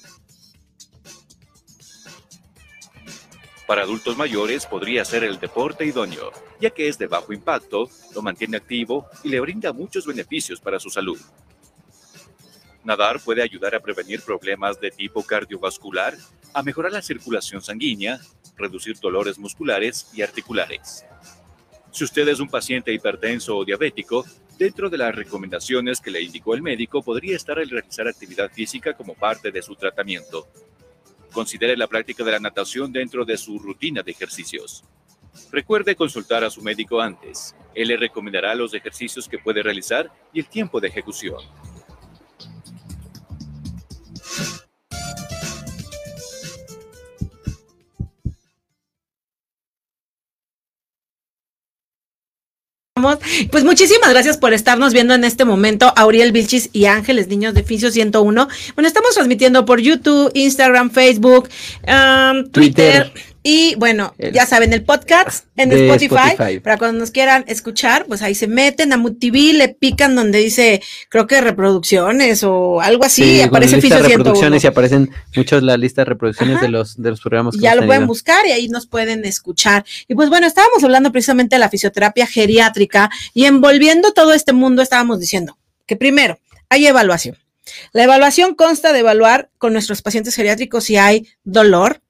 Para adultos mayores podría ser el deporte idóneo, ya que es de bajo impacto, lo mantiene activo y le brinda muchos beneficios para su salud. Nadar puede ayudar a prevenir problemas de tipo cardiovascular, a mejorar la circulación sanguínea, reducir dolores musculares y articulares. Si usted es un paciente hipertenso o diabético, dentro de las recomendaciones que le indicó el médico podría estar el realizar actividad física como parte de su tratamiento. Considere la práctica de la natación dentro de su rutina de ejercicios. Recuerde consultar a su médico antes. Él le recomendará los ejercicios que puede realizar y el tiempo de ejecución. Pues muchísimas gracias por estarnos viendo en este momento, Auriel Vilchis y Ángeles, niños de Fisio 101. Bueno, estamos transmitiendo por YouTube, Instagram, Facebook, um. Twitter. Y bueno, El- ya saben, el podcast en Spotify, Spotify. para cuando nos quieran escuchar, pues ahí se meten a MUTV, le pican donde dice, creo que reproducciones o algo así, Sí, y aparece lista Fisio de 101. reproducciones y aparecen muchas la lista de reproducciones Ajá. de los de los programas que ya lo pueden buscar y ahí nos pueden escuchar. Y pues bueno, estábamos hablando precisamente de la fisioterapia geriátrica y envolviendo todo este mundo estábamos diciendo que primero hay evaluación. La evaluación consta de evaluar con nuestros pacientes geriátricos si hay dolor,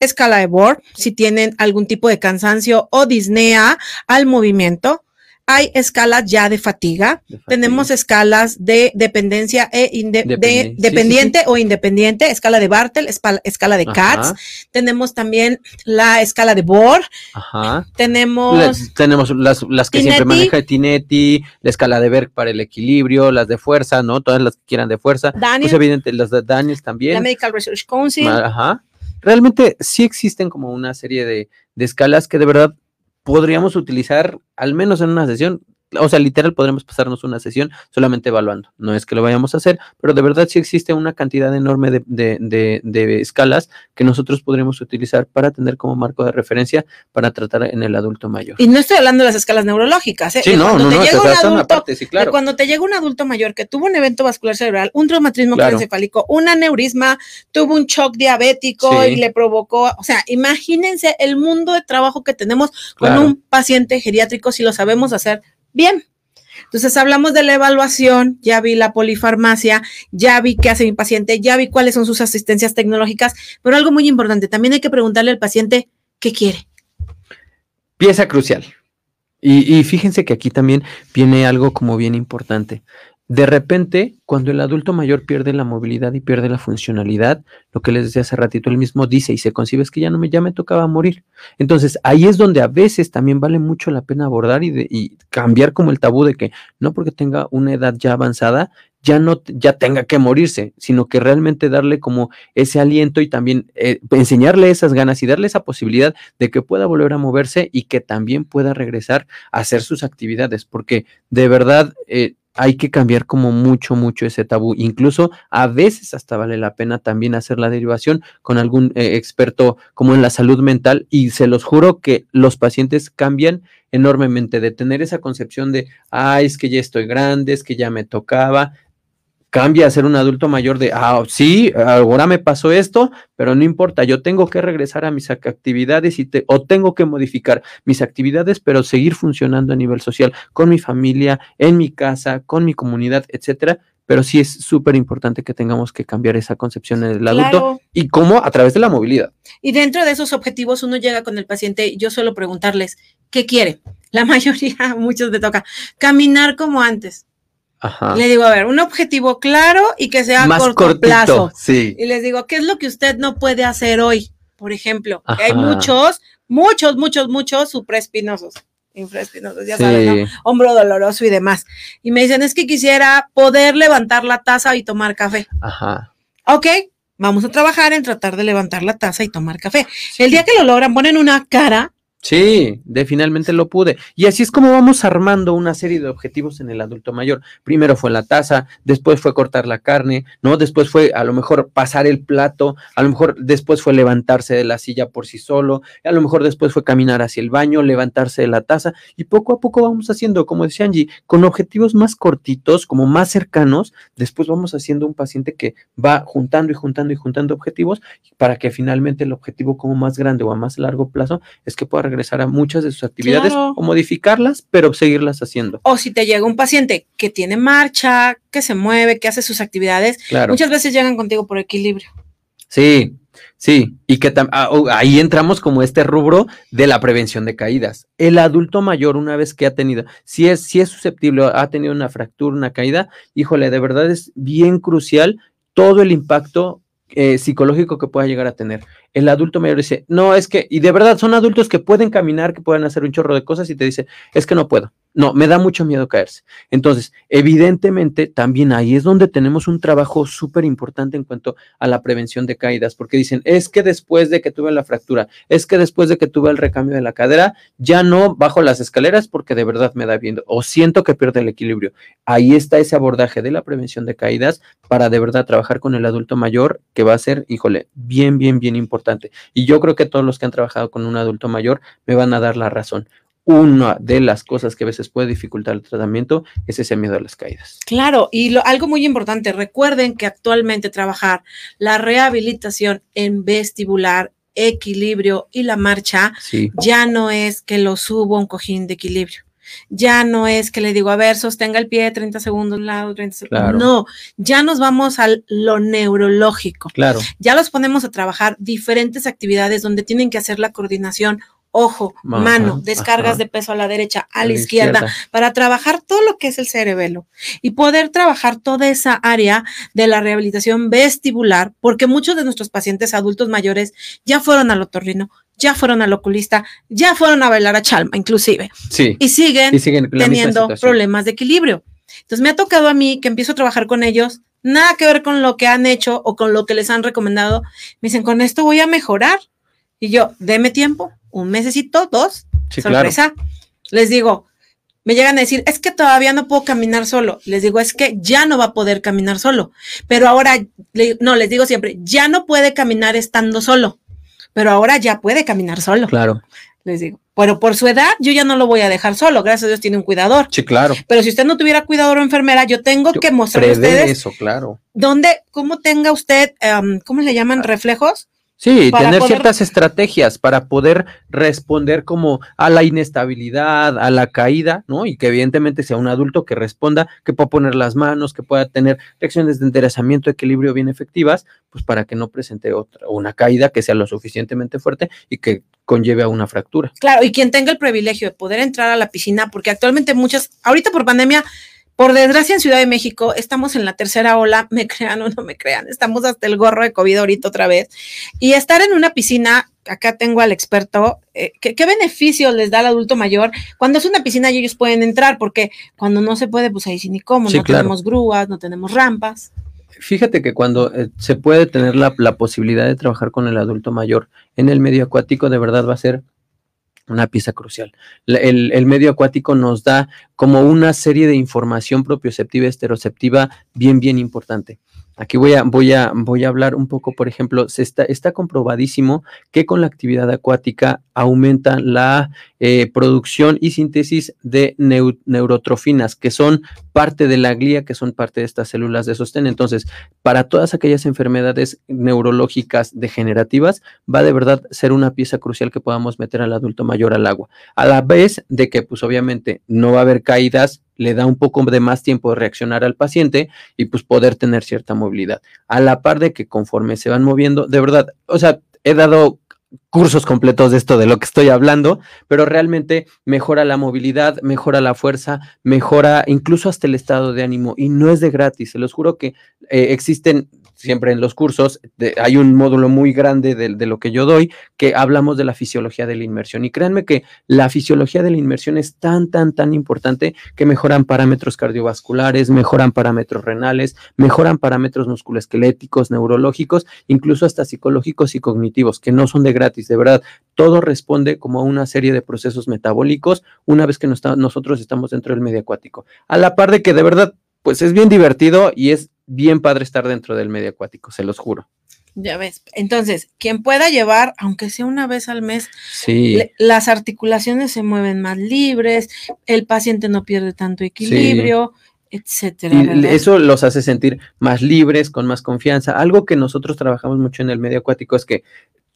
escala de Bohr, si tienen algún tipo de cansancio o disnea al movimiento. Hay escalas ya de fatiga, De fatiga. tenemos escalas de dependencia e inde- de- Dependencia, sí, sí, dependiente o independiente, escala de Bartel, escala de Katz, Ajá, tenemos también la escala de Bohr, ajá. tenemos La- tenemos las, las que siempre maneja Tinetti, la escala de Berg para el equilibrio, las de fuerza, ¿no? Todas las que quieran de fuerza. Daniel, Pues evidente, las de Daniels la también. Medical Research Council. Ajá. Realmente sí existen como una serie de, de escalas que de verdad podríamos utilizar al menos en una sesión. O sea, literal podremos pasarnos una sesión solamente evaluando. No es que lo vayamos a hacer, pero de verdad sí existe una cantidad enorme de, de- de- de escalas que nosotros podríamos utilizar para tener como marco de referencia para tratar en el adulto mayor. Y no estoy hablando de las escalas neurológicas, ¿eh? Sí, no, cuando no, te no, llega un adulto, parte, sí, de claro. cuando te llega un adulto mayor que tuvo un evento vascular cerebral, un traumatismo Claro. encefálico, un aneurisma, tuvo un shock diabético Sí. y le provocó, o sea, imagínense el mundo de trabajo que tenemos con un paciente geriátrico si lo sabemos hacer bien. Entonces hablamos de la evaluación, ya vi la polifarmacia, ya vi qué hace mi paciente, ya vi cuáles son sus asistencias tecnológicas, pero algo muy importante, también hay que preguntarle al paciente qué quiere. Pieza crucial. Y, y fíjense que aquí también viene algo como bien importante. De repente, cuando el adulto mayor pierde la movilidad y pierde la funcionalidad, lo que les decía hace ratito, él mismo dice y se concibe es que ya no me, ya me tocaba morir. Entonces, ahí es donde a veces también vale mucho la pena abordar y, cambiar como el tabú de que no porque tenga una edad ya avanzada, ya no ya tenga que morirse, sino que realmente darle como ese aliento y también eh, enseñarle esas ganas y darle esa posibilidad de que pueda volver a moverse y que también pueda regresar a hacer sus actividades, porque de verdad eh, hay que cambiar como mucho, mucho ese tabú. Incluso a veces hasta vale la pena también hacer la derivación con algún eh, experto como en la salud mental y se los juro que los pacientes cambian enormemente de tener esa concepción de, ay, es que ya estoy grande, es que ya me tocaba, cambia a ser un adulto mayor de, ah, sí, ahora me pasó esto, pero no importa, yo tengo que regresar a mis actividades y te, o tengo que modificar mis actividades, pero seguir funcionando a nivel social con mi familia, en mi casa, con mi comunidad, etcétera. Pero sí es súper importante que tengamos que cambiar esa concepción en el adulto Claro. y cómo a través de la movilidad. Y dentro de esos objetivos uno llega con el paciente y yo suelo preguntarles, ¿qué quiere? La mayoría, muchos le toca, caminar como antes. Ajá. Le digo, a ver, un objetivo claro y que sea a Más corto cortito, plazo. sí. Y les digo, ¿qué es lo que usted no puede hacer hoy? Por ejemplo, que hay muchos, muchos, muchos, muchos supraespinosos, infraespinosos, ya Sí. saben, ¿no? Hombro doloroso y demás. Y me dicen, es que quisiera poder levantar la taza y tomar café. Ajá. Ok, vamos a trabajar en tratar de levantar la taza y tomar café. El día que lo logran, ponen una cara. Sí, de finalmente lo pude. Y así es como vamos armando una serie de objetivos en el adulto mayor. Primero fue la taza, después fue cortar la carne, ¿no? Después fue a lo mejor pasar el plato, a lo mejor después fue levantarse de la silla por sí solo, a lo mejor después fue caminar hacia el baño, levantarse de la taza y poco a poco vamos haciendo, como decía Angie, con objetivos más cortitos, como más cercanos, después vamos haciendo un paciente que va juntando y juntando y juntando objetivos para que finalmente el objetivo como más grande o a más largo plazo es que pueda regresar a muchas de sus actividades Claro. o modificarlas, pero seguirlas haciendo. O si te llega un paciente que tiene marcha, que se mueve, que hace sus actividades, Claro. muchas veces llegan contigo por equilibrio. Sí, sí, y que ah, oh, ahí entramos como este rubro de la prevención de caídas. El adulto mayor, una vez que ha tenido, si es, si es susceptible, ha tenido una fractura, una caída, híjole, de verdad es bien crucial todo el impacto eh, psicológico que pueda llegar a tener. El adulto mayor dice, no, es que, y de verdad son adultos que pueden caminar, que pueden hacer un chorro de cosas y te dice, es que no puedo. No, me da mucho miedo caerse. Entonces, evidentemente, también ahí es donde tenemos un trabajo súper importante en cuanto a la prevención de caídas, porque dicen, es que después de que tuve la fractura, es que después de que tuve el recambio de la cadera, ya no bajo las escaleras porque de verdad me da viendo o siento que pierde el equilibrio. Ahí está ese abordaje de la prevención de caídas para de verdad trabajar con el adulto mayor, que va a ser, híjole, bien, bien, bien importante. Y yo creo que todos los que han trabajado con un adulto mayor me van a dar la razón. Una de las cosas que a veces puede dificultar el tratamiento es ese miedo a las caídas. Claro, y lo- algo muy importante, recuerden que actualmente trabajar la rehabilitación en vestibular, equilibrio y la marcha Sí, ya no es que lo subo a un cojín de equilibrio. Ya no es que le digo, a ver, sostenga el pie 30 segundos un lado, 30 segundos. Claro. No, ya nos vamos a lo neurológico. claro. Ya los ponemos a trabajar diferentes actividades donde tienen que hacer la coordinación ojo, Ajá, mano, descargas ajá. de peso a la derecha, a, la izquierda, para trabajar todo lo que es el cerebelo y poder trabajar toda esa área de la rehabilitación vestibular, porque muchos de nuestros pacientes adultos mayores ya fueron al otorrino, ya fueron al oculista, ya fueron a bailar a Chalma, inclusive, Sí. y siguen Y siguen teniendo problemas de equilibrio. Entonces me ha tocado a mí que empiezo a trabajar con ellos, nada que ver con lo que han hecho o con lo que les han recomendado. Me dicen, con esto voy a mejorar. Y yo, deme tiempo, un mesecito, dos, Sí, claro. sorpresa. Les digo, me llegan a decir, es que todavía no puedo caminar solo. Les digo, es que ya no va a poder caminar solo. Pero ahora, le- no, les digo siempre, ya no puede caminar estando solo. Pero ahora ya puede caminar solo. Claro. Les digo, pero por su edad, yo ya no lo voy a dejar solo. Gracias a Dios tiene un cuidador. Sí, claro. Pero si usted no tuviera cuidador o enfermera, yo tengo Yo que mostrarle a ustedes eso, claro. dónde, cómo tenga usted, em, ¿cómo le llaman? Reflejos Sí, tener ciertas estrategias para poder responder como a la inestabilidad, a la caída, ¿no? Y que evidentemente sea un adulto que responda, que pueda poner las manos, que pueda tener reacciones de enderezamiento, equilibrio bien efectivas, pues para que no presente otra, una caída que sea lo suficientemente fuerte y que conlleve a una fractura. Claro, y quien tenga el privilegio de poder entrar a la piscina, porque actualmente muchas, ahorita por pandemia, por desgracia, en Ciudad de México estamos en la tercera ola, me crean o no me crean, estamos hasta el gorro de COVID ahorita otra vez. Y estar en una piscina, acá tengo al experto, eh, ¿qué, beneficio les da al adulto mayor? Cuando es una piscina y ellos pueden entrar, porque cuando no se puede, pues ahí sí ni cómo, no tenemos grúas, no tenemos rampas. Fíjate que cuando eh, se puede tener la, la posibilidad de trabajar con el adulto mayor en el medio acuático, de verdad va a ser una pieza crucial. El, medio acuático nos da como una serie de información propioceptiva esteroceptiva bien, bien importante. Aquí voy a, voy a, voy a hablar un poco, por ejemplo, se está, está comprobadísimo que con la actividad acuática aumenta la eh, producción y síntesis de neurotrofinas, que son parte de la glía, que son parte de estas células de sostén. Entonces, para todas aquellas enfermedades neurológicas degenerativas, va de verdad ser una pieza crucial que podamos meter al adulto mayor al agua. A la vez de que, pues obviamente, no va a haber caídas le da un poco de más tiempo de reaccionar al paciente y pues poder tener cierta movilidad. A la par de que conforme se van moviendo, de verdad, o sea, he dado cursos completos de esto de lo que estoy hablando, pero realmente mejora la movilidad, mejora la fuerza, mejora incluso hasta el estado de ánimo y no es de gratis, se los juro que eh, existen siempre en los cursos, hay un módulo muy grande de, de, lo que yo doy que hablamos de la fisiología de la inmersión. Y créanme que la fisiología de la inmersión es tan, tan, tan importante que mejoran parámetros cardiovasculares, mejoran parámetros renales, mejoran parámetros musculoesqueléticos, neurológicos, incluso hasta psicológicos y cognitivos, que no son de gratis, de verdad. Todo responde como a una serie de procesos metabólicos una vez que nosotros estamos dentro del medio acuático. A la par de que de verdad, pues es bien divertido y es bien padre estar dentro del medio acuático, se los juro. Ya ves. Entonces, quien pueda llevar, aunque sea una vez al mes, sí. las articulaciones se mueven más libres, el paciente no pierde tanto equilibrio, etcétera. Y eso los hace sentir más libres, con más confianza. Algo que nosotros trabajamos mucho en el medio acuático es que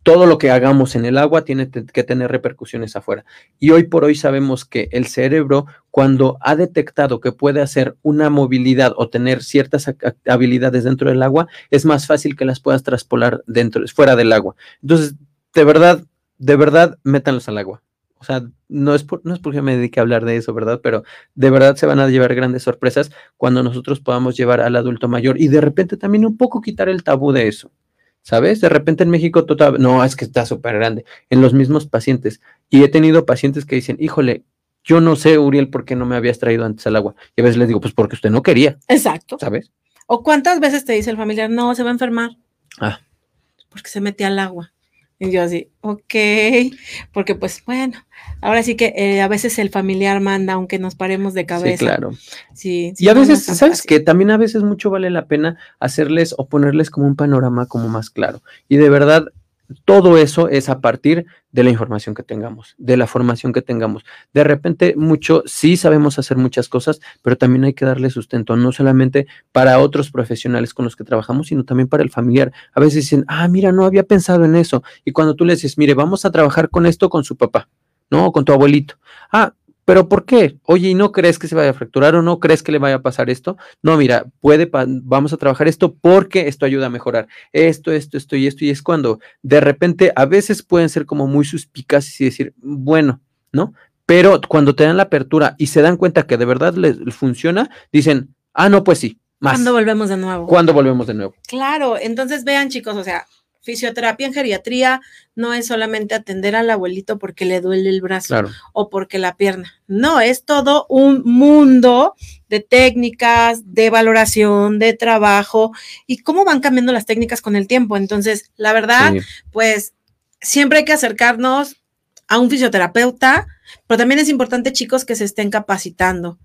todo lo que hagamos en el agua tiene que tener repercusiones afuera. Y hoy por hoy sabemos que el cerebro, cuando ha detectado que puede hacer una movilidad o tener ciertas habilidades dentro del agua, es más fácil que las puedas traspolar dentro, fuera del agua. Entonces, de verdad, de verdad, métanlos al agua. O sea, no es, no es porque me dedique a hablar de eso, ¿verdad? Pero de verdad se van a llevar grandes sorpresas cuando nosotros podamos llevar al adulto mayor y de repente también un poco quitar el tabú de eso. ¿Sabes? De repente en México, total, no, es que está súper grande, en los mismos pacientes. Y he tenido pacientes que dicen, híjole, yo no sé, Uriel, por qué no me habías traído antes al agua. Y a veces les digo, pues porque usted no quería. Exacto. ¿Sabes? ¿O cuántas veces te dice el familiar, no, se va a enfermar? Ah. Porque se mete al agua. Y yo así, ok, porque pues bueno, ahora sí que eh, a veces el familiar manda, aunque nos paremos de cabeza. Sí, claro. Sí, y a veces, ¿sabes que También a veces mucho vale la pena hacerles o ponerles como un panorama como más claro. Y de verdad, todo eso es a partir de la información que tengamos, de la formación que tengamos. De repente, mucho, sí sabemos hacer muchas cosas, pero también hay que darle sustento, no solamente para otros profesionales con los que trabajamos, sino también para el familiar. A veces dicen, ah, mira, no había pensado en eso. Y cuando tú le dices, mire, vamos a trabajar con esto con su papá, ¿no? con tu abuelito. Ah, ¿Pero por qué? Oye, ¿y no crees que se vaya a fracturar o no crees que le vaya a pasar esto? No, mira, puede, vamos a trabajar esto porque esto ayuda a mejorar esto, esto, esto y esto. Y es cuando de repente a veces pueden ser como muy suspicaces y decir, bueno, ¿no? Pero cuando te dan la apertura y se dan cuenta que de verdad les funciona, dicen, ah, no, pues sí, más. ¿Cuándo volvemos de nuevo? ¿Cuándo volvemos de nuevo? Claro, entonces vean chicos, o sea, Fisioterapia en geriatría no es solamente atender al abuelito porque le duele el brazo o porque la pierna. No, es todo un mundo de técnicas, de valoración, de trabajo y cómo van cambiando las técnicas con el tiempo. Entonces, la verdad, pues siempre hay que acercarnos a un fisioterapeuta, pero también es importante, chicos, que se estén capacitando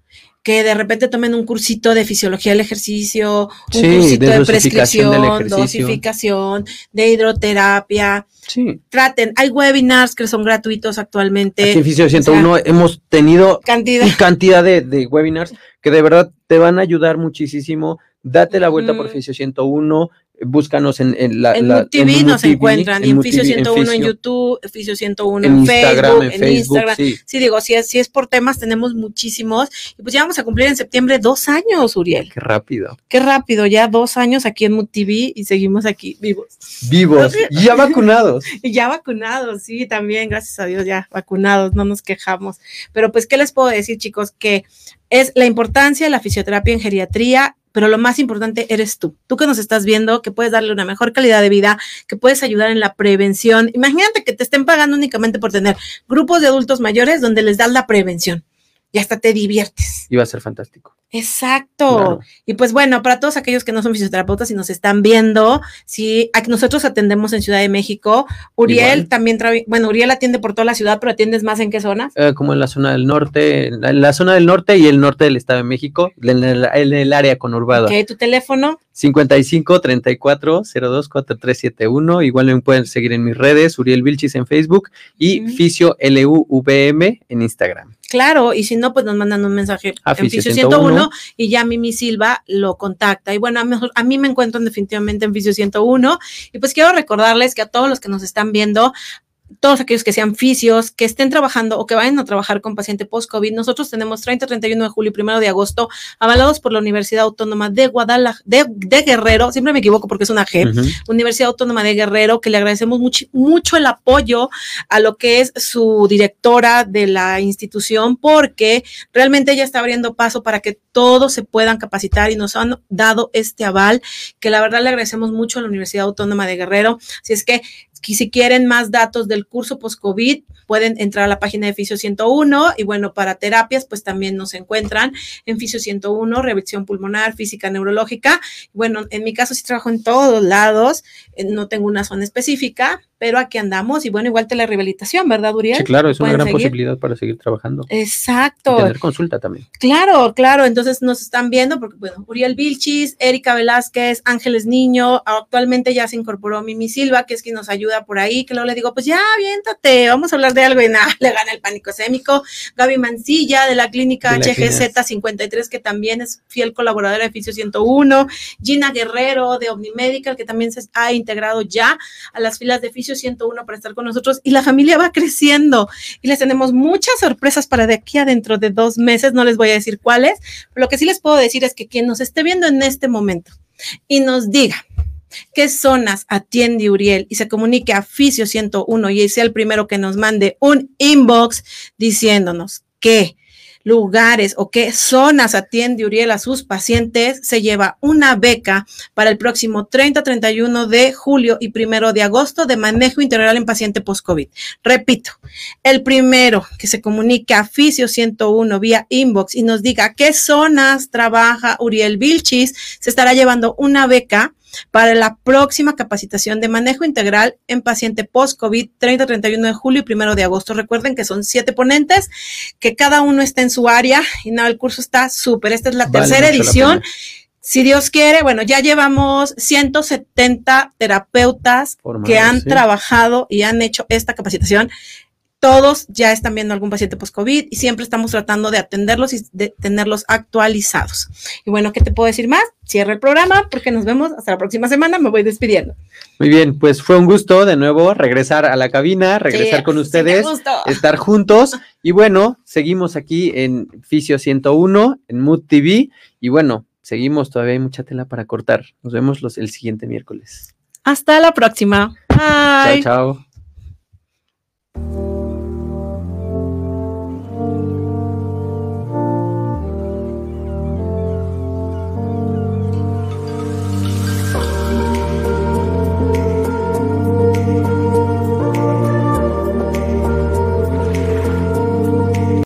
que de repente tomen un cursito de fisiología del ejercicio, un cursito de, prescripción, dosificación, de hidroterapia. Sí. Traten, hay webinars que son gratuitos actualmente. Aquí en Fisio 101 hemos tenido cantidad, cantidad de, de, webinars que de verdad te van a ayudar muchísimo date la vuelta por. Fisio 101, búscanos en, en la... En la- TV nos TV, encuentran, y en Fisio TV, 101 en, Fisio, YouTube, Fisio 101 en en, Instagram, Facebook, en en, Facebook, Instagram. sí. Sí, digo, si es, si es por temas, tenemos muchísimos. Y pues ya vamos a cumplir en septiembre dos años, Uriel. Qué rápido. Qué rápido, ya dos años aquí en Mood TV y seguimos aquí vivos. Vivos, ya vacunados. Y ya vacunados, sí, también, gracias a Dios, ya vacunados, no nos quejamos. Pero pues, ¿qué les puedo decir, chicos? Que es la importancia de la fisioterapia en geriatría, pero lo más importante eres tú. Tú que nos estás viendo, que puedes darle una mejor calidad de vida, que puedes ayudar en la prevención. Imagínate que te estén pagando únicamente por tener grupos de adultos mayores donde les das la prevención y hasta te diviertes. Iba a ser fantástico. Exacto. Claro. Y pues bueno, para todos aquellos que no son fisioterapeutas y nos están viendo, sí, nosotros atendemos en Ciudad de México. Uriel Igual. también bueno, Uriel atiende por toda la ciudad, pero atiendes más en qué zonas? Eh, como en la zona del norte, en la, en la zona del norte y el norte del Estado de México, en el, en el área conurbada. Ok, tu teléfono. 55 34 02 4371. Igual me pueden seguir en mis redes, Uriel Vilchis en Facebook y Ujú. Fisio LUVM en Instagram. Claro, y si no, pues nos mandan un mensaje A en Fisio Fisio 101. 101 y ya Mimi Silva lo contacta. Y bueno, a, mejor- a mí me encuentran definitivamente en Fisio 101. Y pues quiero recordarles que a todos los que nos están viendo, todos aquellos que sean fisios, que estén trabajando o que vayan a trabajar con paciente post-COVID, nosotros tenemos 30, 31 de julio y 1 de agosto, avalados por la Universidad Autónoma de Guadalajara, de, de Guerrero, siempre me equivoco porque es una G. Universidad Autónoma de Guerrero, que le agradecemos mucho, mucho el apoyo a lo que es su directora de la institución, porque realmente ella está abriendo paso para que todos se puedan capacitar y nos han dado este aval, que la verdad le agradecemos mucho a la Universidad Autónoma de Guerrero. Si es que que si quieren más datos del curso post-COVID, pueden entrar a la página de Fisio 101 y bueno, para terapias, pues también nos encuentran en Fisio 101, revisión pulmonar, física neurológica. Bueno, en mi caso sí trabajo en todos lados, eh, no tengo una zona específica, pero aquí andamos y bueno, igual telerehabilitación, ¿verdad, Uriel? Sí, claro, es una ¿Pueden gran seguir? posibilidad para seguir trabajando. y Exacto. tener consulta también. Claro, claro. Entonces nos están viendo porque, bueno, Uriel Vilchis, Erika Velázquez, Ángeles Niño, actualmente ya se incorporó Mimi Silva, que es quien nos ayuda por ahí, que luego le digo, pues ya, aviéntate, vamos a hablar de algo y nada, le gana el pánico escémico. Gaby Mancilla, de la clínica De la clínica. HGZ53, que también es fiel colaboradora de Fisio 101. Gina Guerrero, de Omnimedical, que también se ha integrado ya a las filas de Fisio 101 para estar con nosotros. Y la familia va creciendo y les tenemos muchas sorpresas para de aquí a dentro de dos meses. No les voy a decir cuáles, pero lo que sí les puedo decir es que quien nos esté viendo en este momento y nos diga qué zonas atiende Uriel y se comunique a Fisio 101 y sea el primero que nos mande un inbox diciéndonos qué lugares o qué zonas atiende Uriel a sus pacientes, se lleva una beca para el próximo 30, 31 de julio y primero de agosto de manejo integral en paciente post-COVID. Repito, el primero que se comunique a Fisio 101 vía inbox y nos diga qué zonas trabaja Uriel Vilchis, se estará llevando una beca para la próxima capacitación de manejo integral en paciente post-COVID 30-31 de julio y 1 de agosto. Recuerden que son siete ponentes, que cada uno está en su área y nada, el curso está súper. Esta es la Vale tercera la edición. Si Dios quiere, bueno, ya llevamos 170 terapeutas que han sí. trabajado y han hecho esta capacitación. Todos ya están viendo algún paciente post-COVID y siempre estamos tratando de atenderlos y de tenerlos actualizados. Y bueno, ¿qué te puedo decir más? Cierra el programa porque nos vemos hasta la próxima semana. Me voy despidiendo. Muy bien, pues fue un gusto de nuevo regresar a la cabina, regresar Sí, con sí, ustedes, gustó. estar juntos. Y bueno, seguimos aquí en Fisio 101, en Mood TV. Y bueno, seguimos, todavía hay mucha tela para cortar. Nos vemos los, el siguiente miércoles. Hasta la próxima. Bye. Chao, chao.